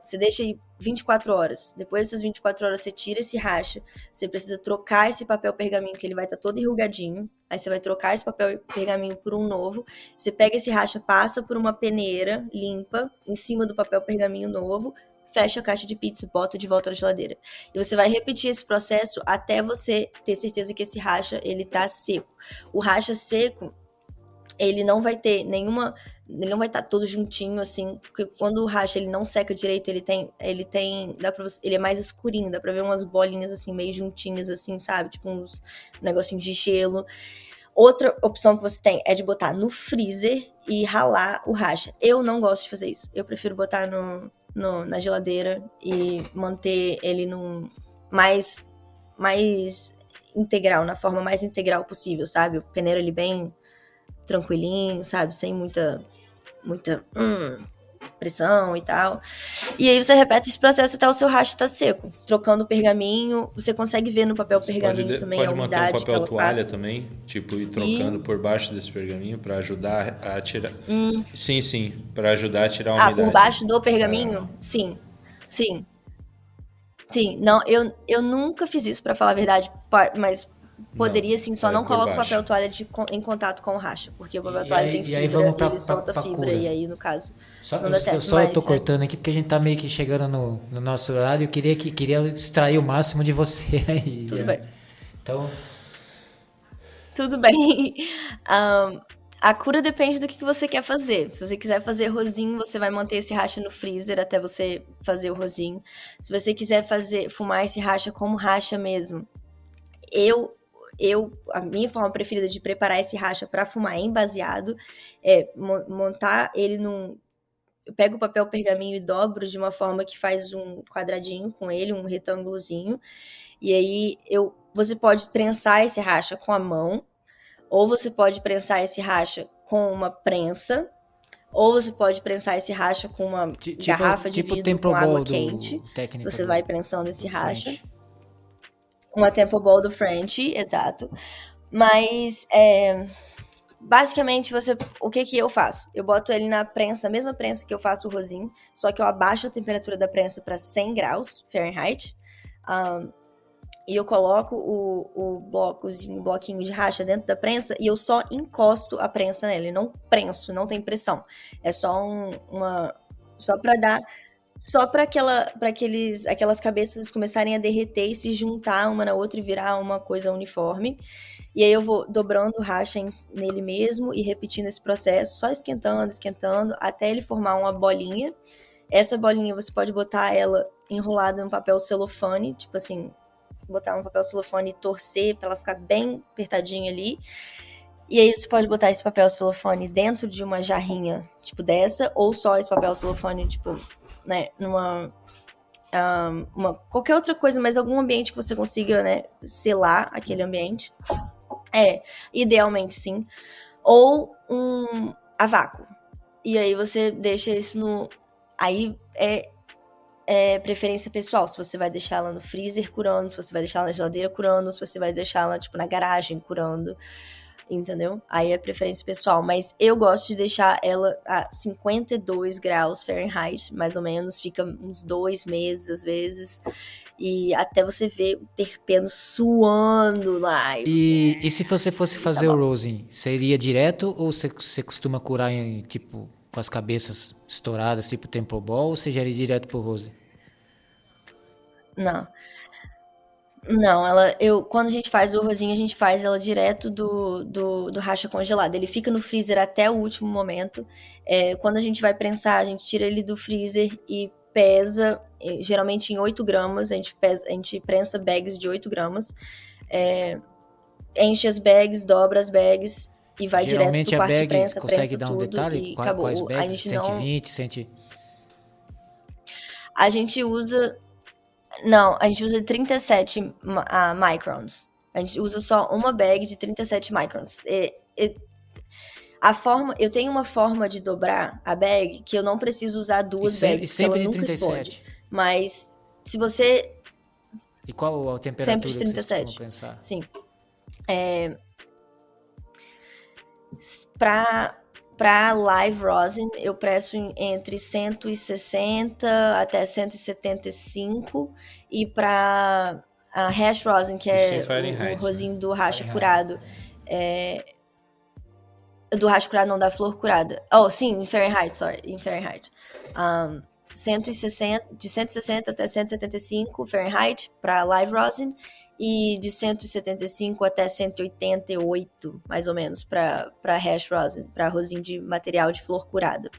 Speaker 6: Você deixa aí 24 horas. Depois dessas 24 horas, você tira esse racha. Você precisa trocar esse papel pergaminho, que ele vai estar tá todo enrugadinho. Aí você vai trocar esse papel pergaminho por um novo. Você pega esse racha, passa por uma peneira limpa em cima do papel pergaminho novo, fecha a caixa de pizza, bota de volta na geladeira. E você vai repetir esse processo até você ter certeza que esse racha ele tá seco. O racha seco, ele não vai ter nenhuma ele não vai estar tá todo juntinho assim, porque quando o racha ele não seca direito, ele tem, ele tem, dá para ele é mais escurinho, dá para ver umas bolinhas assim meio juntinhas assim, sabe? Tipo uns negocinhos de gelo. Outra opção que você tem é de botar no freezer e ralar o racha. Eu não gosto de fazer isso. Eu prefiro botar no, no na geladeira e manter ele num mais mais integral, na forma mais integral possível, sabe? O peneiro ele bem tranquilinho, sabe? Sem muita muita hum, pressão e tal. E aí você repete esse processo até o seu estar tá seco. Trocando o pergaminho, você consegue ver no papel você pergaminho
Speaker 5: pode,
Speaker 6: também
Speaker 5: pode
Speaker 6: a umidade
Speaker 5: manter um papel toalha
Speaker 6: passa.
Speaker 5: também, tipo, ir trocando e... por baixo desse pergaminho para ajudar a tirar.
Speaker 6: Hum.
Speaker 5: Sim, sim, para ajudar a tirar a
Speaker 6: ah,
Speaker 5: umidade.
Speaker 6: Ah, por baixo do pergaminho? Ah. Sim. Sim. Sim, não, eu, eu nunca fiz isso, para falar a verdade, mas Poderia sim, só não coloca o papel toalha de, em contato com o racha, porque o papel toalha tem fibra, e aí vamos pra, ele solta pra, pra fibra, cura. e aí no caso
Speaker 4: só,
Speaker 6: não dá certo.
Speaker 4: Eu só mas, tô é... cortando aqui porque a gente tá meio que chegando no, no nosso horário, eu queria, que, queria extrair o máximo de você aí.
Speaker 6: Tudo bem.
Speaker 4: Então...
Speaker 6: Tudo bem. Um, a cura depende do que você quer fazer. Se você quiser fazer rosinho, você vai manter esse racha no freezer até você fazer o rosinho. Se você quiser fazer fumar esse racha como racha mesmo, eu eu a minha forma preferida de preparar esse racha para fumar em baseado é montar ele num eu pego o papel pergaminho e dobro de uma forma que faz um quadradinho com ele, um retângulozinho. E aí eu você pode prensar esse racha com a mão, ou você pode prensar esse racha com uma prensa, ou você pode prensar esse racha com uma tipo, garrafa de tipo vidro com água quente. Você vai prensando esse racha. Uma Temple Ball do French, exato. Mas, é, basicamente, você, o que que eu faço? Eu boto ele na prensa, mesma prensa que eu faço o rosin, só que eu abaixo a temperatura da prensa para 100 graus Fahrenheit. Um, e eu coloco o, o blocozinho, o bloquinho de racha dentro da prensa e eu só encosto a prensa nele, não prenso, não tem pressão. É só um, uma só para dar só para aquela para aqueles aquelas cabeças começarem a derreter e se juntar uma na outra e virar uma coisa uniforme. E aí eu vou dobrando racha nele mesmo e repetindo esse processo, só esquentando, esquentando até ele formar uma bolinha. Essa bolinha você pode botar ela enrolada no papel celofane, tipo assim, botar no papel celofane e torcer para ela ficar bem apertadinha ali. E aí você pode botar esse papel celofane dentro de uma jarrinha, tipo dessa, ou só esse papel celofane, tipo, né, numa. Um, uma, qualquer outra coisa, mas algum ambiente que você consiga, né, selar aquele ambiente. É, idealmente sim. Ou um a vácuo. E aí você deixa isso no. Aí é é preferência pessoal. Se você vai deixar ela no freezer curando, se você vai deixar ela na geladeira curando, se você vai deixar ela, tipo, na garagem curando. Entendeu? Aí é preferência pessoal. Mas eu gosto de deixar ela a 52 graus Fahrenheit, mais ou menos. Fica uns dois meses, às vezes. E até você ver o terpeno suando lá.
Speaker 4: E, e se você fosse tá fazer tá o rosin, seria direto ou você, você costuma curar em, tipo, com as cabeças estouradas, tipo Temple Ball, ou você já iria direto pro Rose?
Speaker 6: Não. Não, ela, eu, quando a gente faz o rosinho, a gente faz ela direto do, do, do racha congelado. Ele fica no freezer até o último momento. É, quando a gente vai prensar, a gente tira ele do freezer e pesa, geralmente em 8 gramas. A gente, pesa, a gente prensa bags de 8 gramas. É, enche as bags, dobra as bags e vai
Speaker 4: Geralmente
Speaker 6: direto pro quarto
Speaker 4: bag
Speaker 6: de prensa,
Speaker 4: consegue
Speaker 6: prensa
Speaker 4: dar um detalhe?
Speaker 6: e
Speaker 4: Quais,
Speaker 6: acabou.
Speaker 4: quais
Speaker 6: a
Speaker 4: bags?
Speaker 6: gente
Speaker 4: 120,
Speaker 6: não...
Speaker 4: 100...
Speaker 6: A gente usa... Não, a gente usa 37 uh, microns. A gente usa só uma bag de 37 microns. E, e, a forma, eu tenho uma forma de dobrar a bag que eu não preciso usar duas
Speaker 4: e sempre,
Speaker 6: bags,
Speaker 4: sempre
Speaker 6: ela
Speaker 4: de
Speaker 6: nunca
Speaker 4: 37.
Speaker 6: explode. Mas se você
Speaker 4: E qual a temperatura
Speaker 6: Sempre de
Speaker 4: que vocês
Speaker 6: 37.
Speaker 4: pensar?
Speaker 6: Sim. É... Pra, pra live rosin, eu preço entre 160 até 175. E pra a hash rosin, que é o, o rosinho do racha curado, é... Do racha curado, não, da flor curada. Oh, sim, em Fahrenheit, sorry, em Fahrenheit. Um, 160, de 160 até 175 Fahrenheit para live rosin e de 175 até 188, mais ou menos, para hash rosin, para rosin de material de flor curada.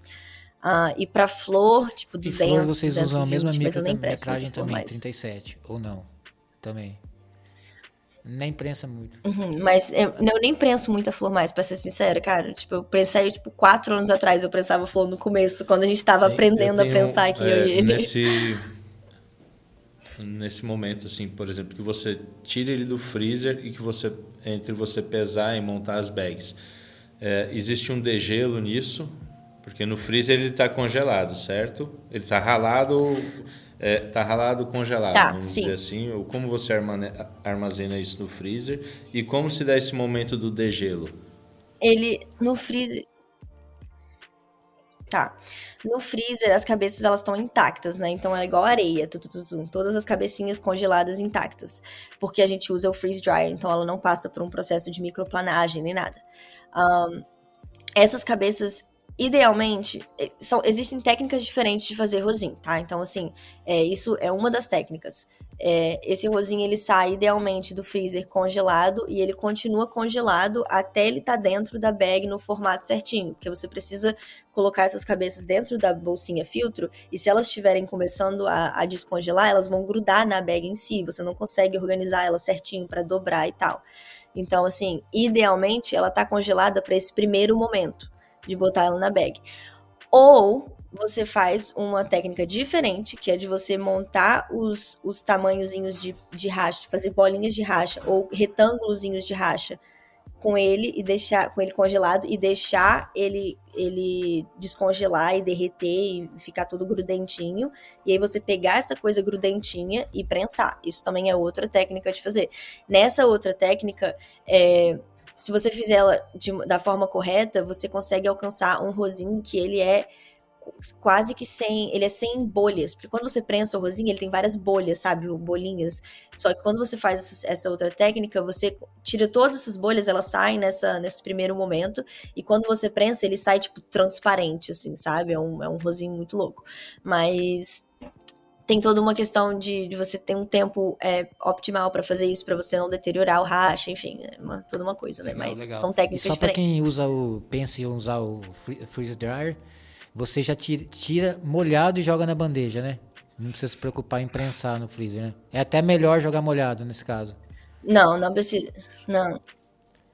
Speaker 6: Ah, e para flor, tipo
Speaker 4: E
Speaker 6: 200,
Speaker 4: flor vocês usam a mesma
Speaker 6: 220,
Speaker 4: micra metragem também,
Speaker 6: mais.
Speaker 4: 37, ou não? Também. Nem prensa muito.
Speaker 6: Uhum, mas eu, eu nem prenso muita flor mais, pra ser sincera, cara. Tipo, eu prensei, tipo, quatro anos atrás eu prensava flor no começo, quando a gente tava aprendendo
Speaker 5: Eu
Speaker 6: a
Speaker 5: tenho,
Speaker 6: prensar aqui,
Speaker 5: é,
Speaker 6: e.
Speaker 5: Nesse, nesse momento, assim, por exemplo, que você tira ele do freezer e que você, entre você pesar e montar as bags, é, existe um degelo nisso, porque no freezer ele está congelado, certo? Ele está ralado, é, tá ralado congelado,
Speaker 6: Tá,
Speaker 5: vamos
Speaker 6: sim.
Speaker 5: dizer assim. Ou como você armazena isso no freezer e como se dá esse momento do degelo?
Speaker 6: Ele, no freezer... Tá. No freezer, as cabeças, elas estão intactas, né? Então, é igual areia, tu, tu, tu, todas as cabecinhas congeladas intactas. Porque a gente usa o freeze dryer, então ela não passa por um processo de microplanagem nem nada. Ahn, essas cabeças, idealmente, eh, são, existem técnicas diferentes de fazer rosin, tá? Então, assim, é, isso é uma das técnicas. É, esse rosin, ele sai idealmente do freezer congelado e ele continua congelado até ele estar dentro da bag no formato certinho, porque você precisa colocar essas cabeças dentro da bolsinha filtro e se elas estiverem começando a, a descongelar, elas vão grudar na bag em si, você não consegue organizar ela certinho para dobrar e tal. Então, assim, idealmente ela tá congelada para esse primeiro momento de botar ela na bag. Ou você faz uma técnica diferente, que é de você montar os, os tamanhozinhos de, de racha, fazer bolinhas de racha ou retângulozinhos de racha com ele e deixar com ele congelado e deixar ele ele descongelar e derreter e ficar tudo grudentinho. E aí você pegar essa coisa grudentinha e prensar. Isso também é outra técnica de fazer. Nessa outra técnica é, se você fizer ela de- da forma correta você consegue alcançar um rosinho que ele é quase que sem. Ele é sem bolhas. Porque quando você prensa o rosinho, ele tem várias bolhas, sabe? Bolinhas. Só que quando você faz essa, outra técnica, você tira todas essas bolhas, elas saem nessa, nesse primeiro momento. E quando você prensa, ele sai, tipo, transparente, assim, sabe? É um, é um rosinho muito louco. Mas tem toda uma questão de, de você ter um tempo é, optimal para fazer isso, para você não deteriorar o racha, enfim, é uma, toda uma coisa, né?
Speaker 4: Legal,
Speaker 6: Mas
Speaker 4: legal.
Speaker 6: são técnicas
Speaker 4: e só para
Speaker 6: diferentes.
Speaker 4: quem usa o pensa em usar o free- freeze dryer, você já tira, tira molhado e joga na bandeja, né? Não precisa se preocupar em prensar no freezer, né? É até melhor jogar molhado nesse caso.
Speaker 6: Não, não precisa. Não,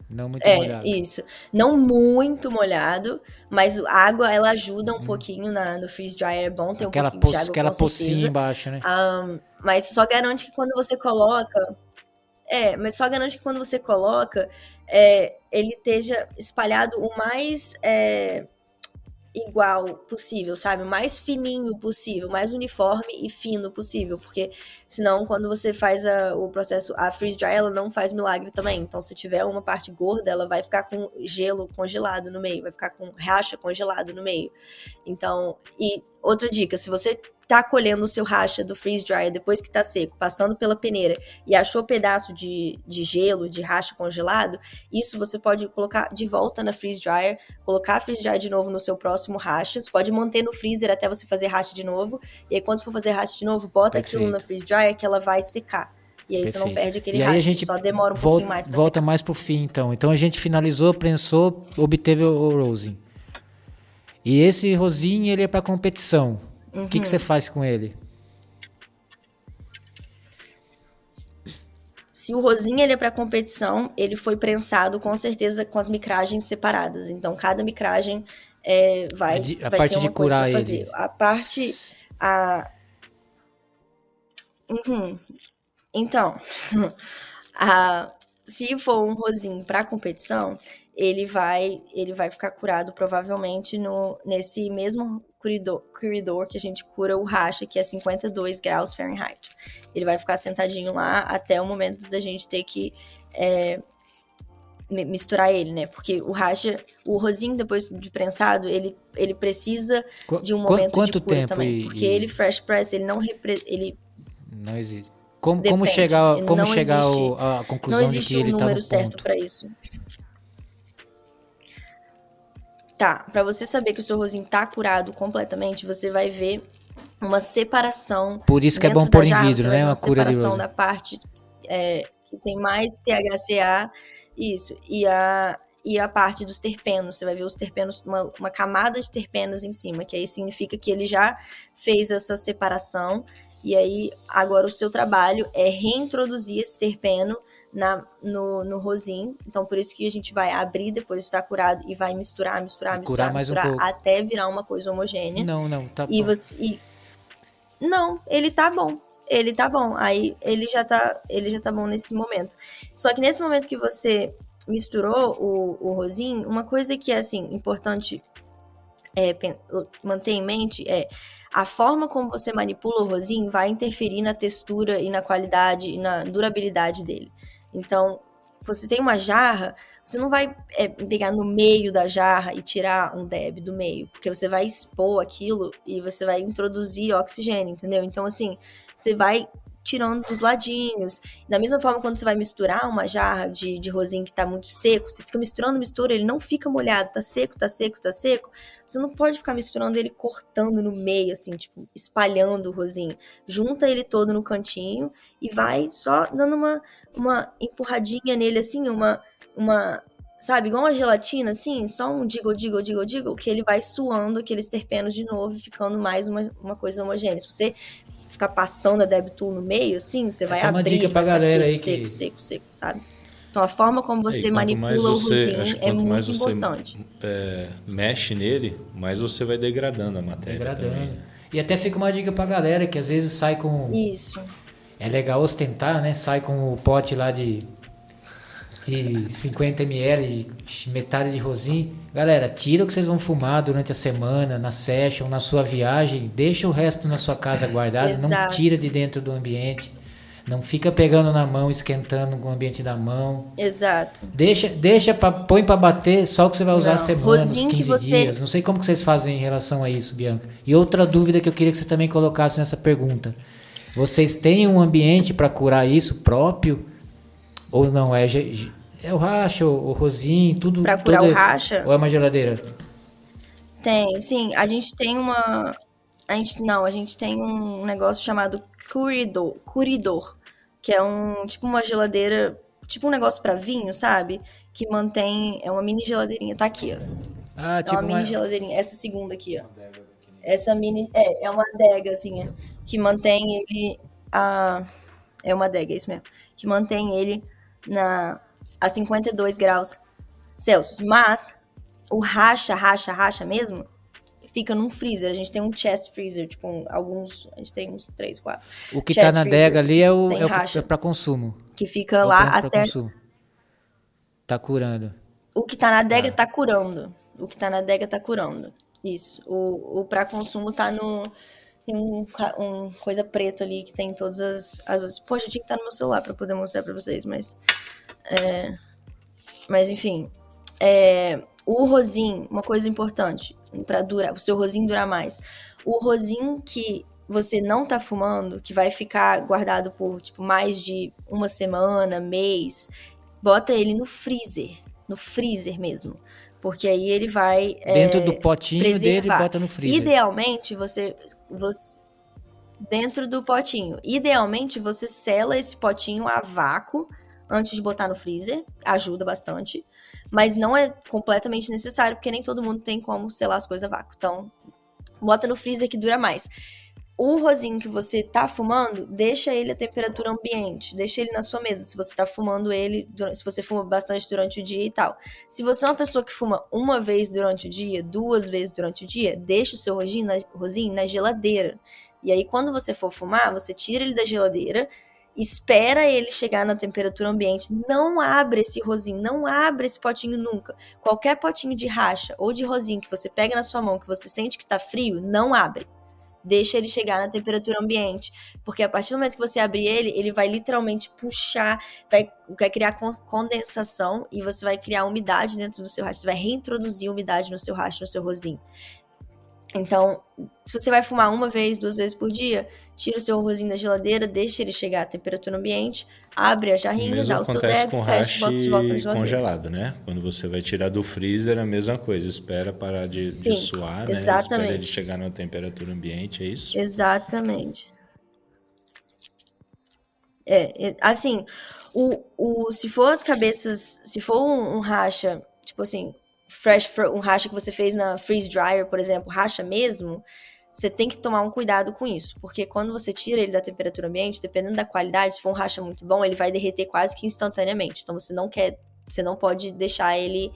Speaker 4: Não muito
Speaker 6: é
Speaker 4: molhado.
Speaker 6: isso. Não muito molhado, mas a água ela ajuda um
Speaker 4: Hum.
Speaker 6: pouquinho na, no freeze dryer, é bom ter um
Speaker 4: aquela
Speaker 6: pouquinho de
Speaker 4: poça,
Speaker 6: água
Speaker 4: aquela pocinha embaixo, né?
Speaker 6: Ahn, mas só garante que quando você coloca. É, mas só garante que quando você coloca, é, ele esteja espalhado o mais é, igual possível, sabe? O mais fininho possível, mais uniforme e fino possível. Porque senão, quando você faz a- o processo, a freeze dry, ela não faz milagre também. Então, se tiver uma parte gorda, ela vai ficar com gelo congelado no meio, vai ficar com racha congelado no meio. Então, e outra dica, se você tá colhendo o seu racha do freeze dryer depois que tá seco, passando pela peneira e achou pedaço de, de gelo, de racha congelado, isso você pode colocar de volta na freeze dryer, colocar a freeze dryer de novo no seu próximo racha. Você pode manter no freezer até você fazer racha de novo. E aí, quando for fazer racha de novo, bota aquilo
Speaker 4: Perfeito.
Speaker 6: na freeze dryer que ela vai secar. E aí você não
Speaker 4: Perfeito.
Speaker 6: perde aquele
Speaker 4: E aí
Speaker 6: racha,
Speaker 4: a gente
Speaker 6: só demora um
Speaker 4: volta,
Speaker 6: pouquinho mais pra
Speaker 4: volta mais pro fim, então. Então a gente finalizou, prensou, obteve o, o rosin. E esse rosin, ele é para competição. O que, que
Speaker 6: Uhum.
Speaker 4: você faz com ele?
Speaker 6: Se o rosinha ele é para competição, ele foi prensado com certeza com as micragens separadas. Então cada micragem é, vai,
Speaker 4: A de- a
Speaker 6: vai
Speaker 4: parte
Speaker 6: ter
Speaker 4: de curar ele.
Speaker 6: A parte a Uhum. Então, a- se for um rosinho para competição, ele vai ele vai ficar curado provavelmente no nesse mesmo curidor, curidor que a gente cura o racha, que é 52 graus Fahrenheit. Ele vai ficar sentadinho lá até o momento da gente ter que é, mi- misturar ele, né? Porque o racha, o rosinho depois de prensado, ele, ele precisa
Speaker 4: Qu-
Speaker 6: de um momento
Speaker 4: quanto
Speaker 6: de cura
Speaker 4: tempo
Speaker 6: também.
Speaker 4: e-
Speaker 6: porque
Speaker 4: e-
Speaker 6: ele fresh press, ele não repre, ele
Speaker 4: Não existe. Como, como chegar, como
Speaker 6: Não
Speaker 4: chegar
Speaker 6: existe-
Speaker 4: ao- à
Speaker 6: não
Speaker 4: conclusão de
Speaker 6: existe
Speaker 4: que
Speaker 6: um
Speaker 4: ele tá
Speaker 6: número
Speaker 4: no
Speaker 6: certo
Speaker 4: ponto?
Speaker 6: pra isso. Tá, pra você saber que o seu rosinho tá curado completamente, você vai ver uma separação.
Speaker 4: Por isso que é bom pôr em vidro, né? Uma cura de
Speaker 6: separação
Speaker 4: rosin.
Speaker 6: da parte é, que tem mais THCA, isso, e a, e a parte dos terpenos. Você vai ver os terpenos, uma, uma camada de terpenos em cima, que aí significa que ele já fez essa separação. E aí, agora o seu trabalho é reintroduzir esse terpeno na, no, no rosin. Então, por isso que a gente vai abrir depois de estar curado e vai misturar, misturar, misturar,
Speaker 4: um
Speaker 6: misturar,
Speaker 4: pouco.
Speaker 6: até virar uma coisa homogênea.
Speaker 4: Não, não, tá
Speaker 6: E
Speaker 4: bom.
Speaker 6: você. e- Não, ele tá bom. Ele tá bom. Aí ele já tá, ele já tá bom nesse momento. Só que nesse momento que você misturou o, o rosin, uma coisa que é assim, importante é, manter em mente é a forma como você manipula o rosin vai interferir na textura e na qualidade e na durabilidade dele. Então, você tem uma jarra, você não vai é, pegar no meio da jarra e tirar um deb do meio, porque você vai expor aquilo e você vai introduzir oxigênio, entendeu? Então, assim, você vai tirando dos ladinhos. Da mesma forma, quando você vai misturar uma jarra de, de rosin que tá muito seco, você fica misturando, mistura, ele não fica molhado, tá seco, tá seco, tá seco. Você não pode ficar misturando ele cortando no meio, assim, tipo, espalhando o rosinho. Junta ele todo no cantinho e vai só dando uma, uma empurradinha nele, assim, uma, uma, sabe, igual uma gelatina, assim, só um diggle, diggle, diggle, diggle, que ele vai suando aqueles terpenos de novo e ficando mais uma, uma coisa homogênea. Se você ficar passando a Debtool no meio, assim, você
Speaker 4: É,
Speaker 6: vai
Speaker 4: uma
Speaker 6: abrir,
Speaker 4: dica pra galera
Speaker 6: seco,
Speaker 4: aí
Speaker 6: seco,
Speaker 4: que-
Speaker 6: seco, seco, sabe? Então a forma como
Speaker 5: É, e
Speaker 6: você manipula
Speaker 5: mais
Speaker 6: o
Speaker 5: você-
Speaker 6: rosin
Speaker 5: acho que
Speaker 6: é
Speaker 5: quanto mais
Speaker 6: muito
Speaker 5: você-
Speaker 6: importante.
Speaker 5: é, mexe nele, mais você vai degradando a matéria
Speaker 4: Degradando.
Speaker 5: também.
Speaker 4: E até fica uma dica pra galera que às vezes sai com.
Speaker 6: Isso.
Speaker 4: É legal ostentar, né? Sai com o pote lá de, de 50 ml, de metade de rosin. Galera, tira o que vocês vão fumar durante a semana, na session, na sua viagem. Deixa o resto na sua casa guardado. Não
Speaker 6: Exato.
Speaker 4: tira de dentro do ambiente. Não fica pegando na mão, esquentando com o ambiente da mão.
Speaker 6: Exato.
Speaker 4: Deixa, deixa pra, põe para bater só o que você vai usar
Speaker 6: Não,
Speaker 4: semanas,
Speaker 6: rosinho que
Speaker 4: 15
Speaker 6: você-
Speaker 4: dias. Não sei como que vocês fazem em relação a isso, Bianca. E outra dúvida que eu queria que você também colocasse nessa pergunta. Vocês têm um ambiente para curar isso próprio? Ou não? É, é o racha, o, o rosinho, tudo.
Speaker 6: Pra curar o racha?
Speaker 4: Ou é uma geladeira?
Speaker 6: Tem, sim. A gente tem uma. A gente, não, a gente tem um negócio chamado curidor, curidor, que é um tipo uma geladeira, tipo um negócio pra vinho, sabe? Que mantém, é uma mini geladeirinha, tá aqui, ó.
Speaker 4: Ah,
Speaker 6: É
Speaker 4: tipo
Speaker 6: uma mini
Speaker 4: uma,
Speaker 6: geladeirinha, essa segunda aqui, ó. Essa mini, é, é uma adegazinha que mantém ele a é uma adega, é isso mesmo, que mantém ele na a 52 graus Celsius, mas o racha, racha, racha mesmo fica num freezer. A gente tem um chest freezer, tipo, um- alguns, a gente tem uns 3, 4,
Speaker 4: o que
Speaker 6: chest
Speaker 4: tá na adega ali é o é,
Speaker 6: racha.
Speaker 4: é para consumo.
Speaker 6: que fica
Speaker 4: É
Speaker 6: lá
Speaker 4: pra
Speaker 6: até
Speaker 4: consumo. Tá curando.
Speaker 6: O que tá na adega tá curando. O que tá na adega tá curando. Isso. O, o pra consumo tá no. Tem um, um coisa preto ali que tem todas as. as Poxa, eu tinha que estar no meu celular pra poder mostrar pra vocês, mas. é, mas enfim. É, o rosin, uma coisa importante para durar, o seu rosin durar mais. O rosin que você não tá fumando, que vai ficar guardado por tipo mais de uma semana, mês, bota ele no freezer, no freezer mesmo, porque aí ele vai é,
Speaker 4: Dentro do potinho dele,
Speaker 6: preservar.
Speaker 4: bota no freezer.
Speaker 6: Idealmente, você, você. Dentro do potinho. Idealmente, você sela esse potinho a vácuo antes de botar no freezer. Ajuda bastante. Mas não é completamente necessário, porque nem todo mundo tem como selar as coisas a vácuo. Então, bota no freezer que dura mais. O rosinho que você tá fumando, deixa ele a temperatura ambiente, deixa ele na sua mesa. Se você tá fumando ele, se você fuma bastante durante o dia e tal. Se você é uma pessoa que fuma uma vez durante o dia, duas vezes durante o dia, deixa o seu rosinho na, rosinho na geladeira. E aí, quando você for fumar, você tira ele da geladeira, espera ele chegar na temperatura ambiente. Não abre esse rosinho, não abre esse potinho nunca. Qualquer potinho de racha ou de rosinho que você pega na sua mão, que você sente que tá frio, não abre. Deixa ele chegar na temperatura ambiente. Porque a partir do momento que você abrir ele, ele vai literalmente puxar, vai, vai criar con- condensação e você vai criar umidade dentro do seu racha. Você vai reintroduzir umidade no seu racha, no seu rosinho. Então, se você vai fumar uma vez, duas vezes por dia, tira o seu rosinho da geladeira, deixa ele chegar à temperatura ambiente, abre a jarrinha,
Speaker 5: mesmo
Speaker 6: dá o seu
Speaker 5: acontece
Speaker 6: deb,
Speaker 5: com
Speaker 6: fecha, bota de volta na
Speaker 5: congelado, né? Quando você vai tirar do freezer, a mesma coisa. Espera parar de, de
Speaker 6: Sim,
Speaker 5: suar, né? Espera ele chegar na temperatura ambiente, é isso?
Speaker 6: Exatamente. É, assim, o, o, se for as cabeças, se for um, um racha, tipo assim, fresh, um racha que você fez na freeze dryer, por exemplo, racha mesmo, você tem que tomar um cuidado com isso, porque quando você tira ele da temperatura ambiente, dependendo da qualidade, se for um racha muito bom, ele vai derreter quase que instantaneamente. Então você não quer, você não pode deixar ele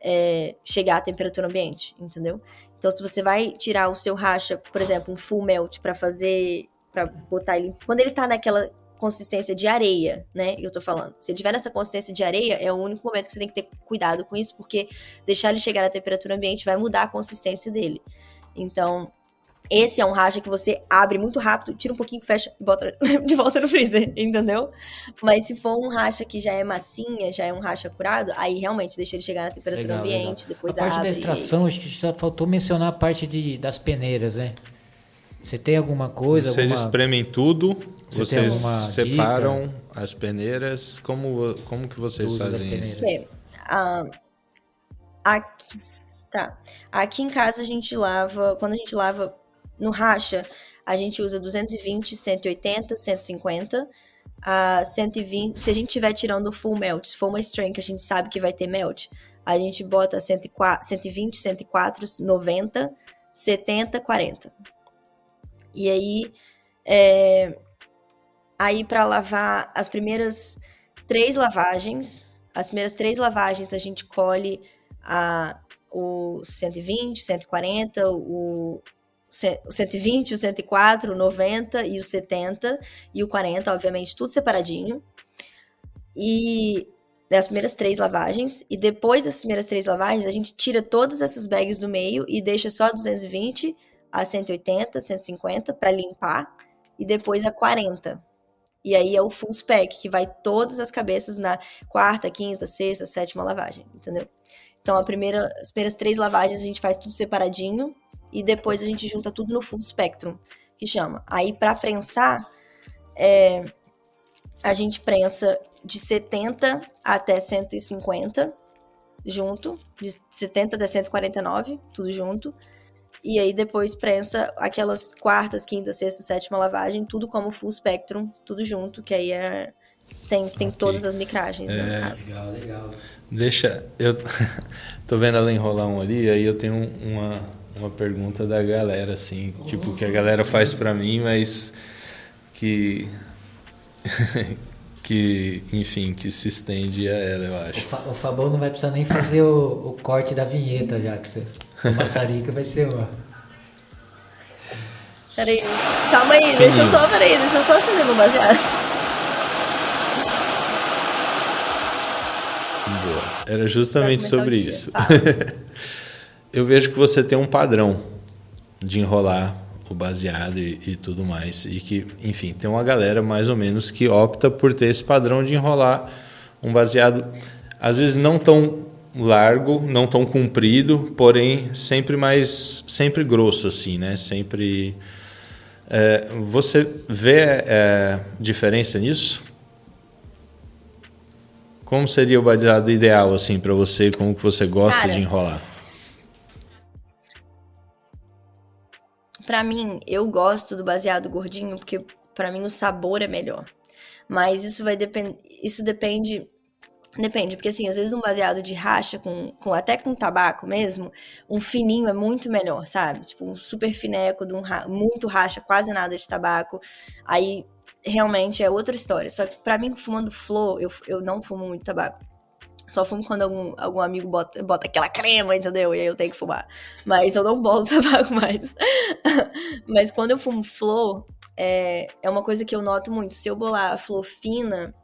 Speaker 6: é, chegar à temperatura ambiente, entendeu? Então, se você vai tirar o seu racha, por exemplo, um full melt pra fazer, Pra botar ele, quando ele tá naquela consistência de areia, né? Eu tô falando. Se ele tiver nessa consistência de areia, é o único momento que você tem que ter cuidado com isso, porque deixar ele chegar na temperatura ambiente vai mudar a consistência dele. Então, esse é um racha que você abre muito rápido, tira um pouquinho, fecha e bota de volta no freezer, entendeu? Mas se for um racha que já é massinha, já é um racha curado, aí realmente deixa ele chegar na temperatura
Speaker 4: Legal,
Speaker 6: ambiente,
Speaker 4: legal.
Speaker 6: depois
Speaker 4: a parte
Speaker 6: abre.
Speaker 4: da extração, acho que só faltou mencionar a parte de, das peneiras, né? Você tem alguma coisa?
Speaker 5: Vocês
Speaker 4: alguma...
Speaker 5: espremem tudo,
Speaker 4: Você
Speaker 5: vocês separam as peneiras. Como, como que vocês fazem isso?
Speaker 6: ah, aqui, tá. Aqui em casa a gente lava, quando a gente lava no racha, a gente usa 220, 180, 150, a 120. Se a gente estiver tirando o full melt, se for uma strain que a gente sabe que vai ter melt, a gente bota 104, 120, 104, 90, 70, 40. E aí, é, aí para lavar as primeiras três lavagens, as primeiras três lavagens a gente colhe a, o 120, 140, o, o 120, o 104, o 90 e o 70 e o 40, obviamente, tudo separadinho. E das primeiras três lavagens. E depois das primeiras três lavagens, a gente tira todas essas bags do meio e deixa só a 220, a 180, 150 para limpar. E depois a 40. E aí é o full spec, que vai todas as cabeças na quarta, quinta, sexta, sétima lavagem, entendeu? Então, a primeira, as primeiras três lavagens a gente faz tudo separadinho e depois a gente junta tudo no full spectrum, que chama. Aí, para prensar, é, a gente prensa de 70 até 150 junto, de 70 até 149, tudo junto. E aí depois prensa aquelas quartas, quinta, sexta, sétima lavagem, tudo como full spectrum, tudo junto, que aí é tem, tem
Speaker 5: Ok.
Speaker 6: todas as micragens.
Speaker 5: É.
Speaker 6: né, no caso.
Speaker 4: Legal, legal.
Speaker 5: Deixa. Eu tô vendo ela enrolar um ali, aí eu tenho um- uma, uma pergunta da galera, assim, tipo, que a galera faz pra mim, mas que. que, enfim, que se estende a ela, eu
Speaker 4: O,
Speaker 5: acho.
Speaker 4: Fa- o Fabão não vai precisar nem fazer o, o corte da vinheta já, que você. O maçarica vai ser uma.
Speaker 6: Peraí, calma aí, deixa eu só, peraí, deixa eu só acender meu baseado.
Speaker 5: Boa. Era justamente sobre
Speaker 6: o
Speaker 5: isso.
Speaker 6: Fala.
Speaker 5: eu vejo que você tem um padrão de enrolar o baseado e, e tudo mais. E que, enfim, tem uma galera mais ou menos que opta por ter esse padrão de enrolar um baseado, às vezes não tão largo, não tão comprido, porém sempre mais, sempre grosso assim, né? Sempre. É, você vê é, diferença nisso? Como seria o baseado ideal assim para você? Como que você gosta
Speaker 6: Cara,
Speaker 5: de enrolar?
Speaker 6: Pra mim, eu gosto do baseado gordinho porque pra mim o sabor é melhor. Mas isso vai depender, isso depende depende, porque assim, às vezes um baseado de racha com, com até com tabaco mesmo, um fininho é muito melhor, sabe? Tipo um super fineco de um ra- muito racha, quase nada de tabaco. Aí realmente é outra história. Só que pra mim fumando flor, eu, eu não fumo muito tabaco. Só fumo quando algum, algum amigo bota, bota aquela crema, entendeu? E aí eu tenho que fumar. Mas eu não bolo tabaco mais. Mas quando eu fumo flor, é, é uma coisa que eu noto muito. Se eu bolar a flor fina,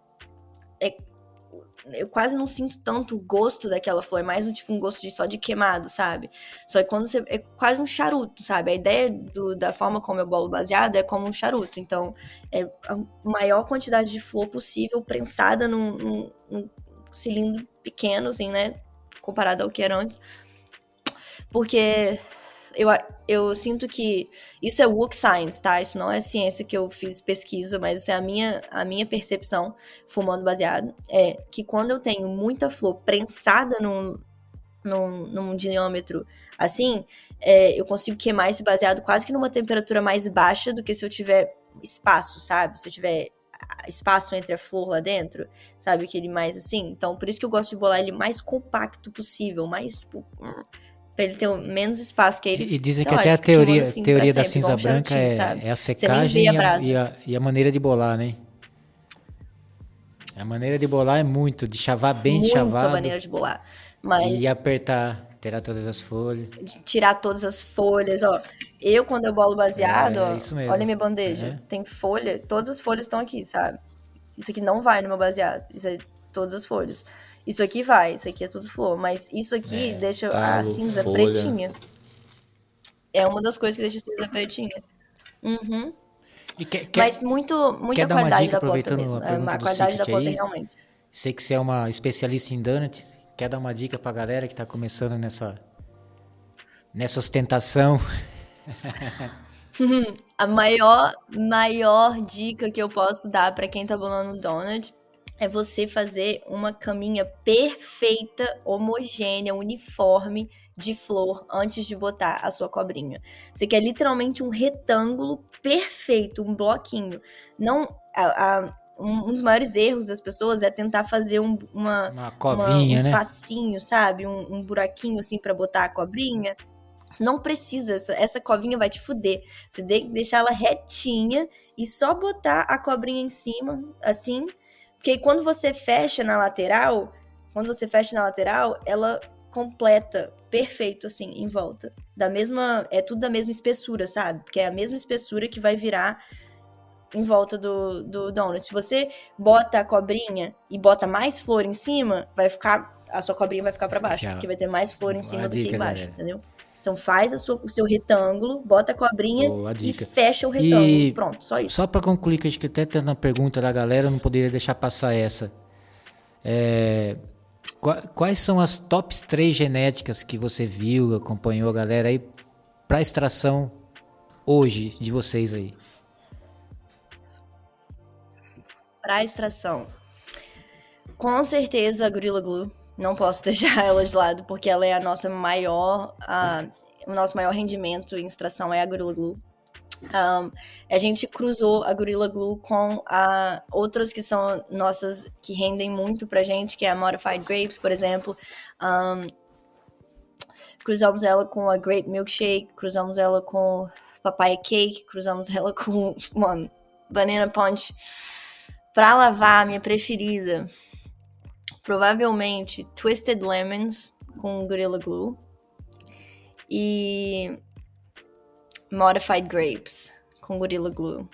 Speaker 6: é, eu quase não sinto tanto o gosto daquela flor. É mais um tipo um gosto de, só de queimado, sabe? Só que quando você. É quase um charuto, sabe? A ideia do- da forma como eu bolo baseado é como um charuto. Então, é a maior quantidade de flor possível prensada num, num- num cilindro pequeno, assim, né? Comparado ao que era antes. Porque eu, eu sinto que isso é work science, tá? Isso não é ciência que eu fiz pesquisa, mas isso é a minha, a minha percepção fumando baseado. É que quando eu tenho muita flor prensada num, num, num diâmetro assim, é, eu consigo queimar esse baseado quase que numa temperatura mais baixa do que se eu tiver espaço, sabe? Se eu tiver espaço entre a flor lá dentro, sabe? Aquele mais assim. Então, por isso que eu gosto de bolar ele mais compacto possível, mais, tipo, pra ele ter o menos espaço que ele.
Speaker 4: E, e dizem que
Speaker 6: lá,
Speaker 4: até a
Speaker 6: ele
Speaker 4: teoria,
Speaker 6: assim
Speaker 4: teoria da
Speaker 6: sempre,
Speaker 4: cinza branca é, é a secagem
Speaker 6: a
Speaker 4: e a, e, a, e a maneira de bolar, né? A maneira de bolar é muito, de chavar bem
Speaker 6: Muito a
Speaker 4: chavado
Speaker 6: maneira de bolar. Mas
Speaker 4: e apertar, tirar todas as folhas.
Speaker 6: tirar todas as folhas, ó. Eu, quando eu bolo baseado,
Speaker 4: É,
Speaker 6: ó,
Speaker 4: mesmo.
Speaker 6: olha minha bandeja.
Speaker 4: Uhum.
Speaker 6: Tem folha, todas as folhas estão aqui, sabe? Isso aqui não vai no meu baseado. Isso é todas as folhas. Isso aqui vai, isso aqui é tudo flor. Mas isso aqui
Speaker 5: É,
Speaker 6: deixa a
Speaker 5: talo,
Speaker 6: cinza
Speaker 5: folha.
Speaker 6: pretinha. É uma das coisas que deixa a cinza pretinha. Uhum.
Speaker 4: Quer, quer-
Speaker 6: Mas muito, muita qualidade
Speaker 4: dica,
Speaker 6: da planta mesmo.
Speaker 4: a
Speaker 6: É, a
Speaker 4: do
Speaker 6: qualidade da planta
Speaker 4: aí?
Speaker 6: realmente.
Speaker 4: sei que você é uma especialista em donuts, quer dar uma dica pra galera que tá começando nessa nessa ostentação?
Speaker 6: A maior, maior dica que eu posso dar pra quem tá bolando donut é você fazer uma caminha perfeita, homogênea, uniforme de flor antes de botar a sua cobrinha. Você quer literalmente um retângulo perfeito, um bloquinho. Não, a- a- um um dos maiores erros das pessoas é tentar fazer um- uma,
Speaker 4: Uma
Speaker 6: uma-
Speaker 4: covinha,
Speaker 6: um
Speaker 4: né?
Speaker 6: espacinho, sabe? Um, um buraquinho assim pra botar a cobrinha. Não precisa, essa, essa covinha vai te fuder. Você tem que deixar ela retinha e só botar a cobrinha em cima, assim. Porque quando você fecha na lateral, quando você fecha na lateral, ela completa perfeito, assim, em volta. Da mesma. É tudo da mesma espessura, sabe? Porque é a mesma espessura que vai virar em volta do, do donut. Se você bota a cobrinha e bota mais flor em cima, vai ficar. A sua cobrinha vai ficar pra baixo. Porque vai ter mais flor em cima do
Speaker 4: dica,
Speaker 6: que embaixo,
Speaker 4: galera.
Speaker 6: entendeu? Então faz a sua, o seu retângulo, bota a cobrinha
Speaker 4: Boa
Speaker 6: e fecha o retângulo.
Speaker 4: E-
Speaker 6: Pronto, só isso.
Speaker 4: Só para concluir, que acho que até tendo uma pergunta da galera, eu não poderia deixar passar essa. É, qua- quais são as tops 3 genéticas que você viu, acompanhou a galera aí para extração hoje de vocês aí?
Speaker 6: Para extração. Com certeza a Gorilla Glue. Não posso deixar ela de lado, porque ela é a nossa maior. a- o nosso maior rendimento em extração é a Gorilla Glue. Um, a gente cruzou a Gorilla Glue com a, outras que são nossas, que rendem muito pra gente, que é a Modified Grapes, por exemplo. Um, cruzamos ela com a Grape Milkshake, cruzamos ela com Papaya Cake, cruzamos ela com, mano, Banana Punch. Pra lavar, a minha preferida, provavelmente Twisted Lemons com Gorilla Glue e Modified Grapes com Gorilla Glue.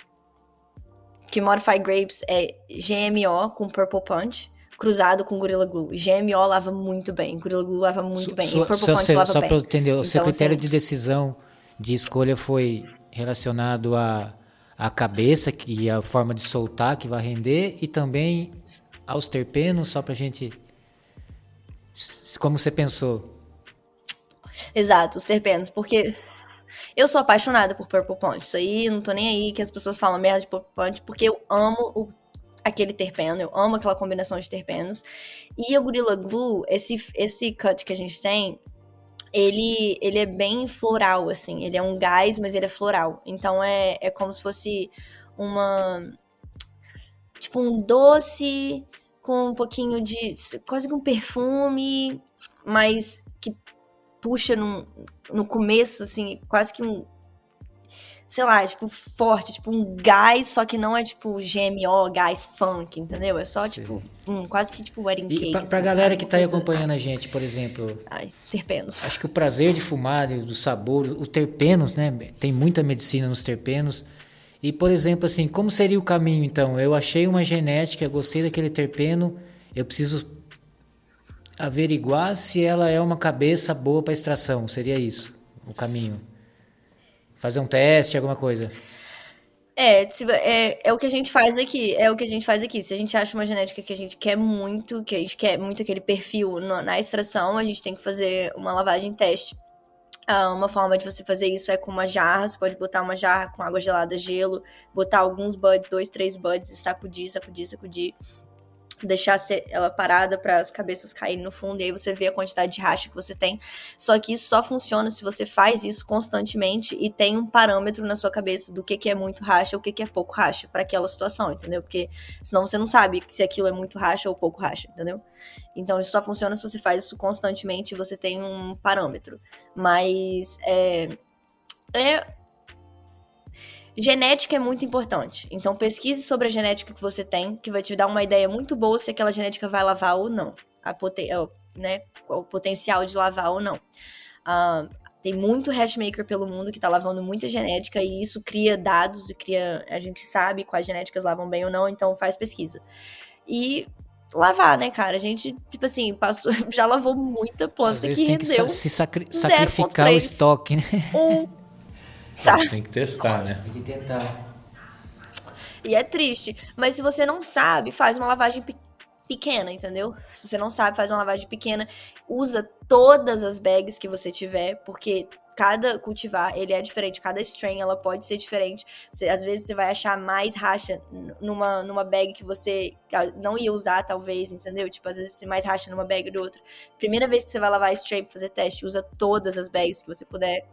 Speaker 6: Que Modified Grapes é GMO com Purple Punch cruzado com Gorilla Glue. GMO lava muito bem, Gorilla Glue lava muito
Speaker 4: Su-
Speaker 6: bem, e Purple
Speaker 4: só
Speaker 6: Punch lava
Speaker 4: só
Speaker 6: bem.
Speaker 4: para eu entender, o seu
Speaker 6: Então,
Speaker 4: critério
Speaker 6: assim,
Speaker 4: de decisão de escolha foi relacionado à, à cabeça e a forma de soltar que vai render e também aos terpenos, só pra gente. Como você pensou?
Speaker 6: Exato, os terpenos, porque eu sou apaixonada por Purple Punch. Isso aí, não tô nem aí que as pessoas falam merda de Purple Punch, porque eu amo o- aquele terpeno, eu amo aquela combinação de terpenos. E o Gorilla Glue, esse, esse cut que a gente tem, ele, ele é bem floral, assim. Ele é um gás, mas ele é floral. Então é, é como se fosse uma. Tipo um doce com um pouquinho de. quase que um perfume, mas que puxa no, no começo, assim, quase que um. Sei lá, tipo, forte, tipo um gás, só que não é tipo GMO, gás funk, entendeu? É só,
Speaker 4: Sei.
Speaker 6: tipo, um, quase que tipo wedding
Speaker 4: E
Speaker 6: cake.
Speaker 4: pra, pra
Speaker 6: assim,
Speaker 4: galera
Speaker 6: sabe?
Speaker 4: que tá aí acompanhando a gente, por exemplo,
Speaker 6: Ai, terpenos.
Speaker 4: acho que o prazer de fumar, do sabor, o terpenos, né? Tem muita medicina nos terpenos. E, por exemplo, assim, como seria o caminho, então? Eu achei uma genética, gostei daquele terpeno, eu preciso averiguar se ela é uma cabeça boa para extração. Seria isso, o caminho. Fazer um teste, alguma coisa.
Speaker 6: É, é, é o que a gente faz aqui. É o que a gente faz aqui. Se a gente acha uma genética que a gente quer muito, que a gente quer muito aquele perfil no- na extração, a gente tem que fazer uma lavagem teste. Ah, uma forma de você fazer isso é com uma jarra. Você pode botar uma jarra com água gelada, gelo, botar alguns buds, dois, três buds, e sacudir, sacudir, sacudir. Deixar ela parada para as cabeças caírem no fundo, e aí você vê a quantidade de racha que você tem. Só que isso só funciona se você faz isso constantemente e tem um parâmetro na sua cabeça do que, que é muito racha ou o que, que é pouco racha para aquela situação, entendeu? Porque senão você não sabe se aquilo é muito racha ou pouco racha, entendeu? Então isso só funciona se você faz isso constantemente e você tem um parâmetro. Mas é. é Genética é muito importante. Então pesquise sobre a genética que você tem, que vai te dar uma ideia muito boa se aquela genética vai lavar ou não. A poten é, né, o potencial de lavar ou não. Ah, tem muito hashmaker pelo mundo que tá lavando muita genética e isso cria dados e cria. A gente sabe quais genéticas lavam bem ou não, então faz pesquisa. E lavar, né, cara? A gente, tipo assim, passou, já lavou muita
Speaker 4: Às
Speaker 6: planta que
Speaker 4: vezes tem que
Speaker 6: rendeu
Speaker 4: sa- se sacri- sacrificar o
Speaker 6: 0,3.
Speaker 4: estoque, né?
Speaker 6: um. Sabe?
Speaker 5: tem que testar, né?
Speaker 4: Tem que tentar.
Speaker 6: E é triste. Mas se você não sabe, faz uma lavagem pe- pequena, entendeu? Se você não sabe, faz uma lavagem pequena. Usa todas as bags que você tiver, porque cada cultivar, ele é diferente. Cada strain, ela pode ser diferente. Você- às vezes você vai achar mais racha numa, numa bag que você ah, não ia usar, talvez, entendeu? Tipo, às vezes tem mais racha numa bag do outra. Primeira vez que você vai lavar strain pra fazer teste, usa todas as bags que você puder.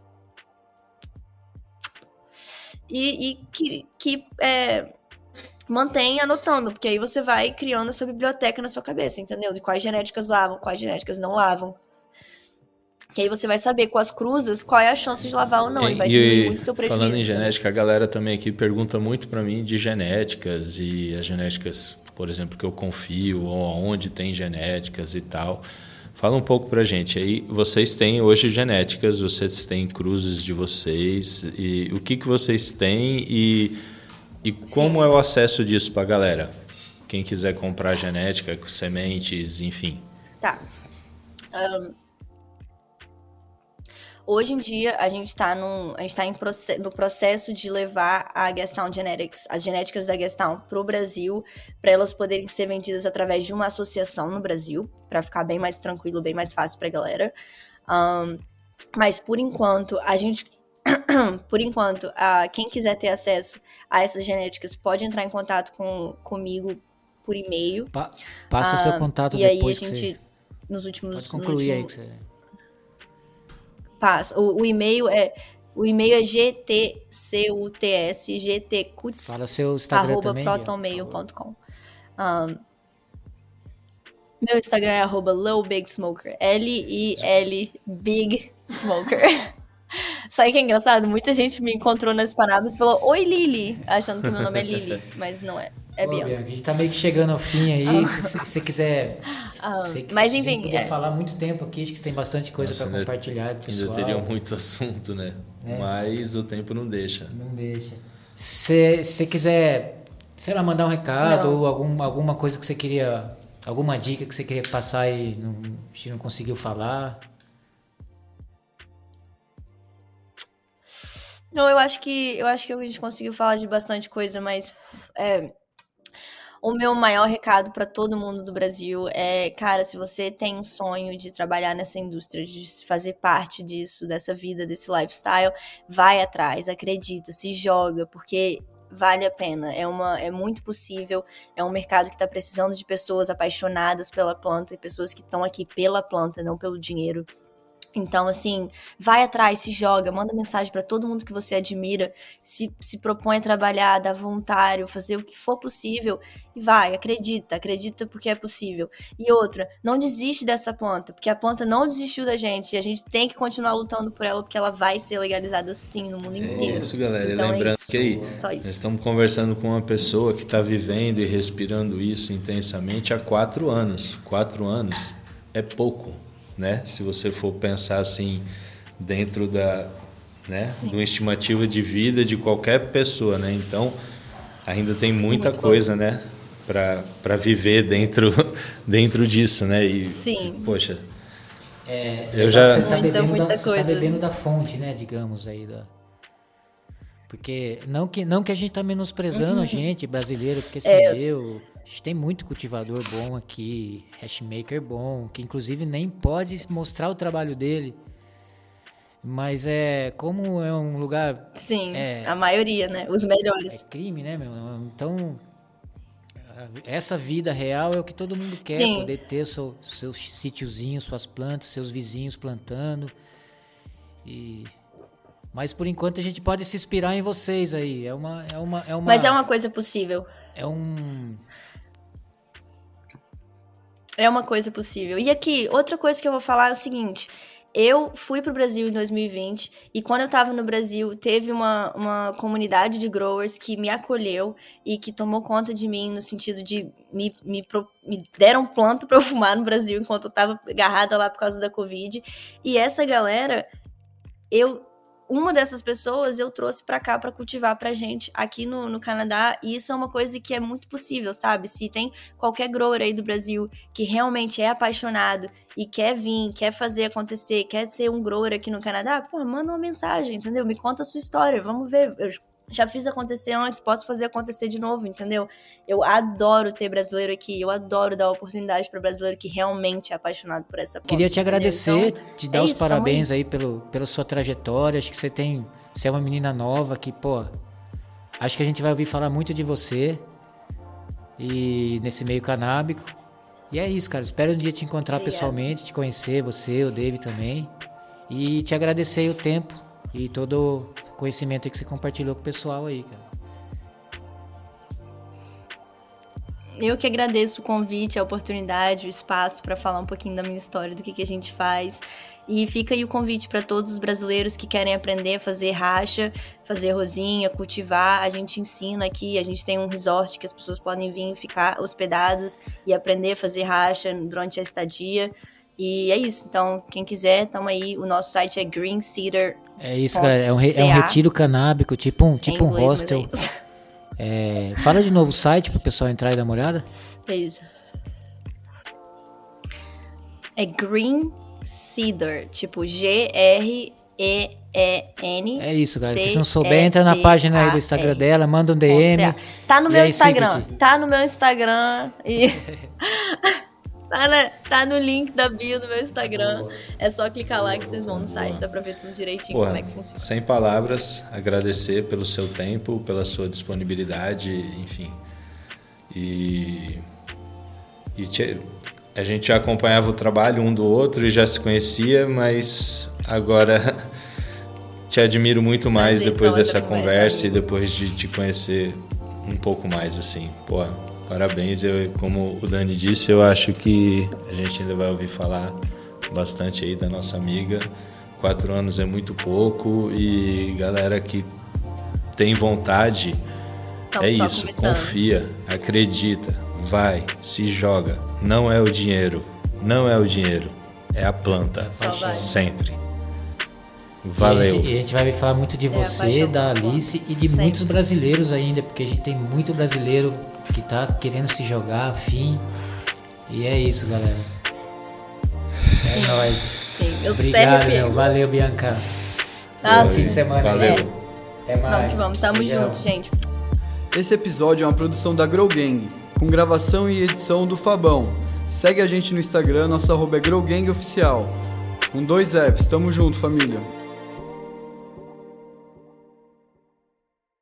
Speaker 6: E, e que, que é, mantém anotando, porque aí você vai criando essa biblioteca na sua cabeça, entendeu? De quais genéticas lavam, quais genéticas não lavam. Que aí você vai saber com as cruzas qual é a chance de lavar ou não. E, vai diminuir muito seu prejuízo.
Speaker 5: falando em
Speaker 6: entendeu?
Speaker 5: genética, a galera também aqui pergunta muito para mim de genéticas e as genéticas, por exemplo, que eu confio ou aonde tem genéticas e tal. Fala um pouco pra gente aí. Vocês têm hoje genéticas, vocês têm cruzes de vocês e o que que vocês têm e e como é o acesso disso pra galera? Quem quiser comprar genética, sementes, enfim.
Speaker 6: Tá. Ahn, Hoje em dia, a gente está tá no processo de levar a Gastown Genetics, as genéticas da Gastown, para o Brasil, para elas poderem ser vendidas através de uma associação no Brasil, para ficar bem mais tranquilo, bem mais fácil para a galera. Um, mas por enquanto, a gente. por enquanto, uh, quem quiser ter acesso a essas genéticas pode entrar em contato com, comigo por e-mail.
Speaker 4: Pa passa uh, seu contato
Speaker 6: e
Speaker 4: depois.
Speaker 6: E aí a gente, você... nos últimos.
Speaker 4: Pode concluir
Speaker 6: último...
Speaker 4: aí que você.
Speaker 6: Passa. O, o e-mail é. O e-mail é gtcuts, gtcuts,
Speaker 4: Fala seu Instagram
Speaker 6: arroba
Speaker 4: também.
Speaker 6: protonmail.com. Um, meu Instagram é arroba Smoker. L-I-L Big Smoker. Sabe que é engraçado? Muita gente me encontrou nas palavras e falou Oi Lili, achando que meu nome é Lili, mas não é. É Bianca.
Speaker 4: Bianca. A gente tá meio que chegando ao fim aí. se você quiser.
Speaker 6: Ah,
Speaker 4: se,
Speaker 6: mas
Speaker 4: se
Speaker 6: enfim.
Speaker 4: Poder
Speaker 6: é.
Speaker 4: falar muito tempo aqui, acho que tem bastante coisa para compartilhar. Pessoal.
Speaker 5: Ainda teria muito assunto, né?
Speaker 4: É.
Speaker 5: Mas o tempo não deixa.
Speaker 4: Não deixa. Se você quiser, sei lá, mandar um recado
Speaker 6: Não.
Speaker 4: ou algum, alguma coisa que você queria. Alguma dica que você queria passar e não, a gente não conseguiu falar.
Speaker 6: Não, eu acho que eu acho que a gente conseguiu falar de bastante coisa, mas é, o meu maior recado para todo mundo do Brasil é, cara, se você tem um sonho de trabalhar nessa indústria, de fazer parte disso, dessa vida, desse lifestyle, vai atrás, acredita, se joga, porque vale a pena. É uma é muito possível. É um mercado que está precisando de pessoas apaixonadas pela planta e pessoas que estão aqui pela planta, não pelo dinheiro. Então, assim, vai atrás, se joga, manda mensagem para todo mundo que você admira, se, se propõe a trabalhar, dá voluntário, fazer o que for possível e vai, acredita, acredita porque é possível. E outra, não desiste dessa planta, porque a planta não desistiu da gente e a gente tem que continuar lutando por ela porque ela vai ser legalizada sim no mundo inteiro.
Speaker 5: É isso, galera.
Speaker 6: Então,
Speaker 5: e lembrando
Speaker 6: é isso.
Speaker 5: que aí, nós estamos conversando com uma pessoa que está vivendo e respirando isso intensamente há quatro anos. Quatro anos é pouco né? Se você for pensar assim dentro da, né, de uma estimativa de vida de qualquer pessoa, né? Então, ainda tem muita
Speaker 6: Muito
Speaker 5: coisa, né, para viver dentro dentro disso, né? E
Speaker 6: Sim.
Speaker 5: poxa,
Speaker 4: É,
Speaker 5: Eu já-
Speaker 4: Você tá
Speaker 6: Muita,
Speaker 4: bebendo,
Speaker 6: muita
Speaker 4: da, você tá bebendo da fonte, né? Digamos aí. Da... Porque não que, não que a gente tá menosprezando a gente, brasileiro, porque
Speaker 6: É.
Speaker 4: eu. A gente tem muito cultivador bom aqui, hashmaker bom, que inclusive nem pode mostrar o trabalho dele. Mas é. Como é um lugar.
Speaker 6: Sim,
Speaker 4: É.
Speaker 6: a maioria, né? Os
Speaker 4: É
Speaker 6: melhores.
Speaker 4: crime, né, meu? Então. Essa vida real é o que todo mundo quer,
Speaker 6: Sim.
Speaker 4: poder ter seu, seus sítiozinhos, suas plantas, seus vizinhos plantando. E mas por enquanto a gente pode se inspirar em vocês aí. É uma é uma é uma
Speaker 6: Mas é uma coisa possível.
Speaker 4: é um
Speaker 6: É uma coisa possível. E aqui, outra coisa que eu vou falar é o seguinte. Eu fui pro Brasil em 2020 e quando eu tava no Brasil, teve uma, uma comunidade de growers que me acolheu e que tomou conta de mim no sentido de me, me, me deram planta pra eu fumar no Brasil enquanto eu tava agarrada lá por causa da Covid. E essa galera, eu uma dessas pessoas eu trouxe pra cá pra cultivar pra gente aqui no, no Canadá, e isso é uma coisa que é muito possível, sabe? Se tem qualquer grower aí do Brasil que realmente é apaixonado e quer vir, quer fazer acontecer, quer ser um grower aqui no Canadá, pô, manda uma mensagem, entendeu? Me conta a sua história, vamos ver. Eu já fiz acontecer antes, posso fazer acontecer de novo, entendeu? Eu adoro ter brasileiro aqui, eu adoro dar oportunidade para brasileiro que realmente é apaixonado por essa planta,
Speaker 4: Queria te agradecer,
Speaker 6: Então,
Speaker 4: te dar
Speaker 6: é
Speaker 4: os
Speaker 6: isso,
Speaker 4: parabéns aí pelo, pela sua trajetória. Acho que você tem. Você é uma menina nova que, pô. Acho que a gente vai ouvir falar muito de você. E nesse meio canábico. E é isso, cara. Espero um dia te encontrar
Speaker 6: Obrigada.
Speaker 4: pessoalmente, te conhecer, você, o Dave também. E te agradecer o tempo e todo conhecimento que você compartilhou com o pessoal aí, cara.
Speaker 6: Eu que agradeço o convite, a oportunidade, o espaço para falar um pouquinho da minha história, do que, que a gente faz. E fica aí o convite para todos os brasileiros que querem aprender a fazer racha, fazer rosinha, cultivar. A gente ensina aqui, a gente tem um resort que as pessoas podem vir ficar hospedados e aprender a fazer racha durante a estadia. E é isso. Então, quem quiser, tamo aí. O nosso site é Green Cedar.
Speaker 4: É isso, galera. É um, re- é um retiro canábico, tipo um, tipo um
Speaker 6: inglês,
Speaker 4: hostel.
Speaker 6: É.
Speaker 4: É, fala de novo o site pro pessoal entrar e dar uma olhada.
Speaker 6: É isso. É Green Cedar, tipo G-R E-E-N.
Speaker 4: É isso, galera. Se não souber, entra na página aí do Instagram dela, manda um
Speaker 6: DM. Tá no meu
Speaker 4: aí,
Speaker 6: Instagram. Tá no meu Instagram. E. tá, na- tá no link da bio do meu Instagram. É só clicar lá que vocês vão no site, dá pra ver tudo direitinho
Speaker 5: Porra,
Speaker 6: como é que funciona.
Speaker 5: sem palavras, agradecer pelo seu tempo, pela sua disponibilidade, enfim. E, e te- a gente já acompanhava o trabalho um do outro e já se conhecia, mas agora te admiro muito mais depois dessa
Speaker 6: conversa,
Speaker 5: conversa e depois de te conhecer um pouco mais assim. Pô, parabéns. Eu, como o Dani disse, eu acho que a gente ainda vai ouvir falar bastante aí da nossa amiga. Quatro anos é muito pouco e galera que tem vontade,
Speaker 6: Tamo
Speaker 5: é isso.
Speaker 6: começando.
Speaker 5: Confia, acredita, vai, se joga. Não é o dinheiro, não é o dinheiro, é a planta.
Speaker 6: Só vai.
Speaker 5: Sempre.
Speaker 4: E a
Speaker 5: Valeu.
Speaker 4: gente, e a gente vai falar muito de
Speaker 6: É,
Speaker 4: você,
Speaker 6: paixão
Speaker 4: da Alice e de
Speaker 6: Sempre.
Speaker 4: muitos brasileiros ainda, porque a gente tem muito brasileiro que tá querendo se jogar, afim. E é isso, galera. É nóis.
Speaker 6: Sim, eu
Speaker 4: Obrigado, meu. Valeu, Bianca.
Speaker 6: Ah,
Speaker 4: fim de semana.
Speaker 5: Valeu.
Speaker 4: né? Até mais.
Speaker 6: Vamos que vamos, tamo
Speaker 4: Beijão.
Speaker 6: junto, gente.
Speaker 7: Esse episódio é uma produção da Grow Gang, com gravação e edição do Fabão. Segue a gente no Instagram, nosso arroba é Grow Gang Oficial. Com dois Fs, tamo junto, família.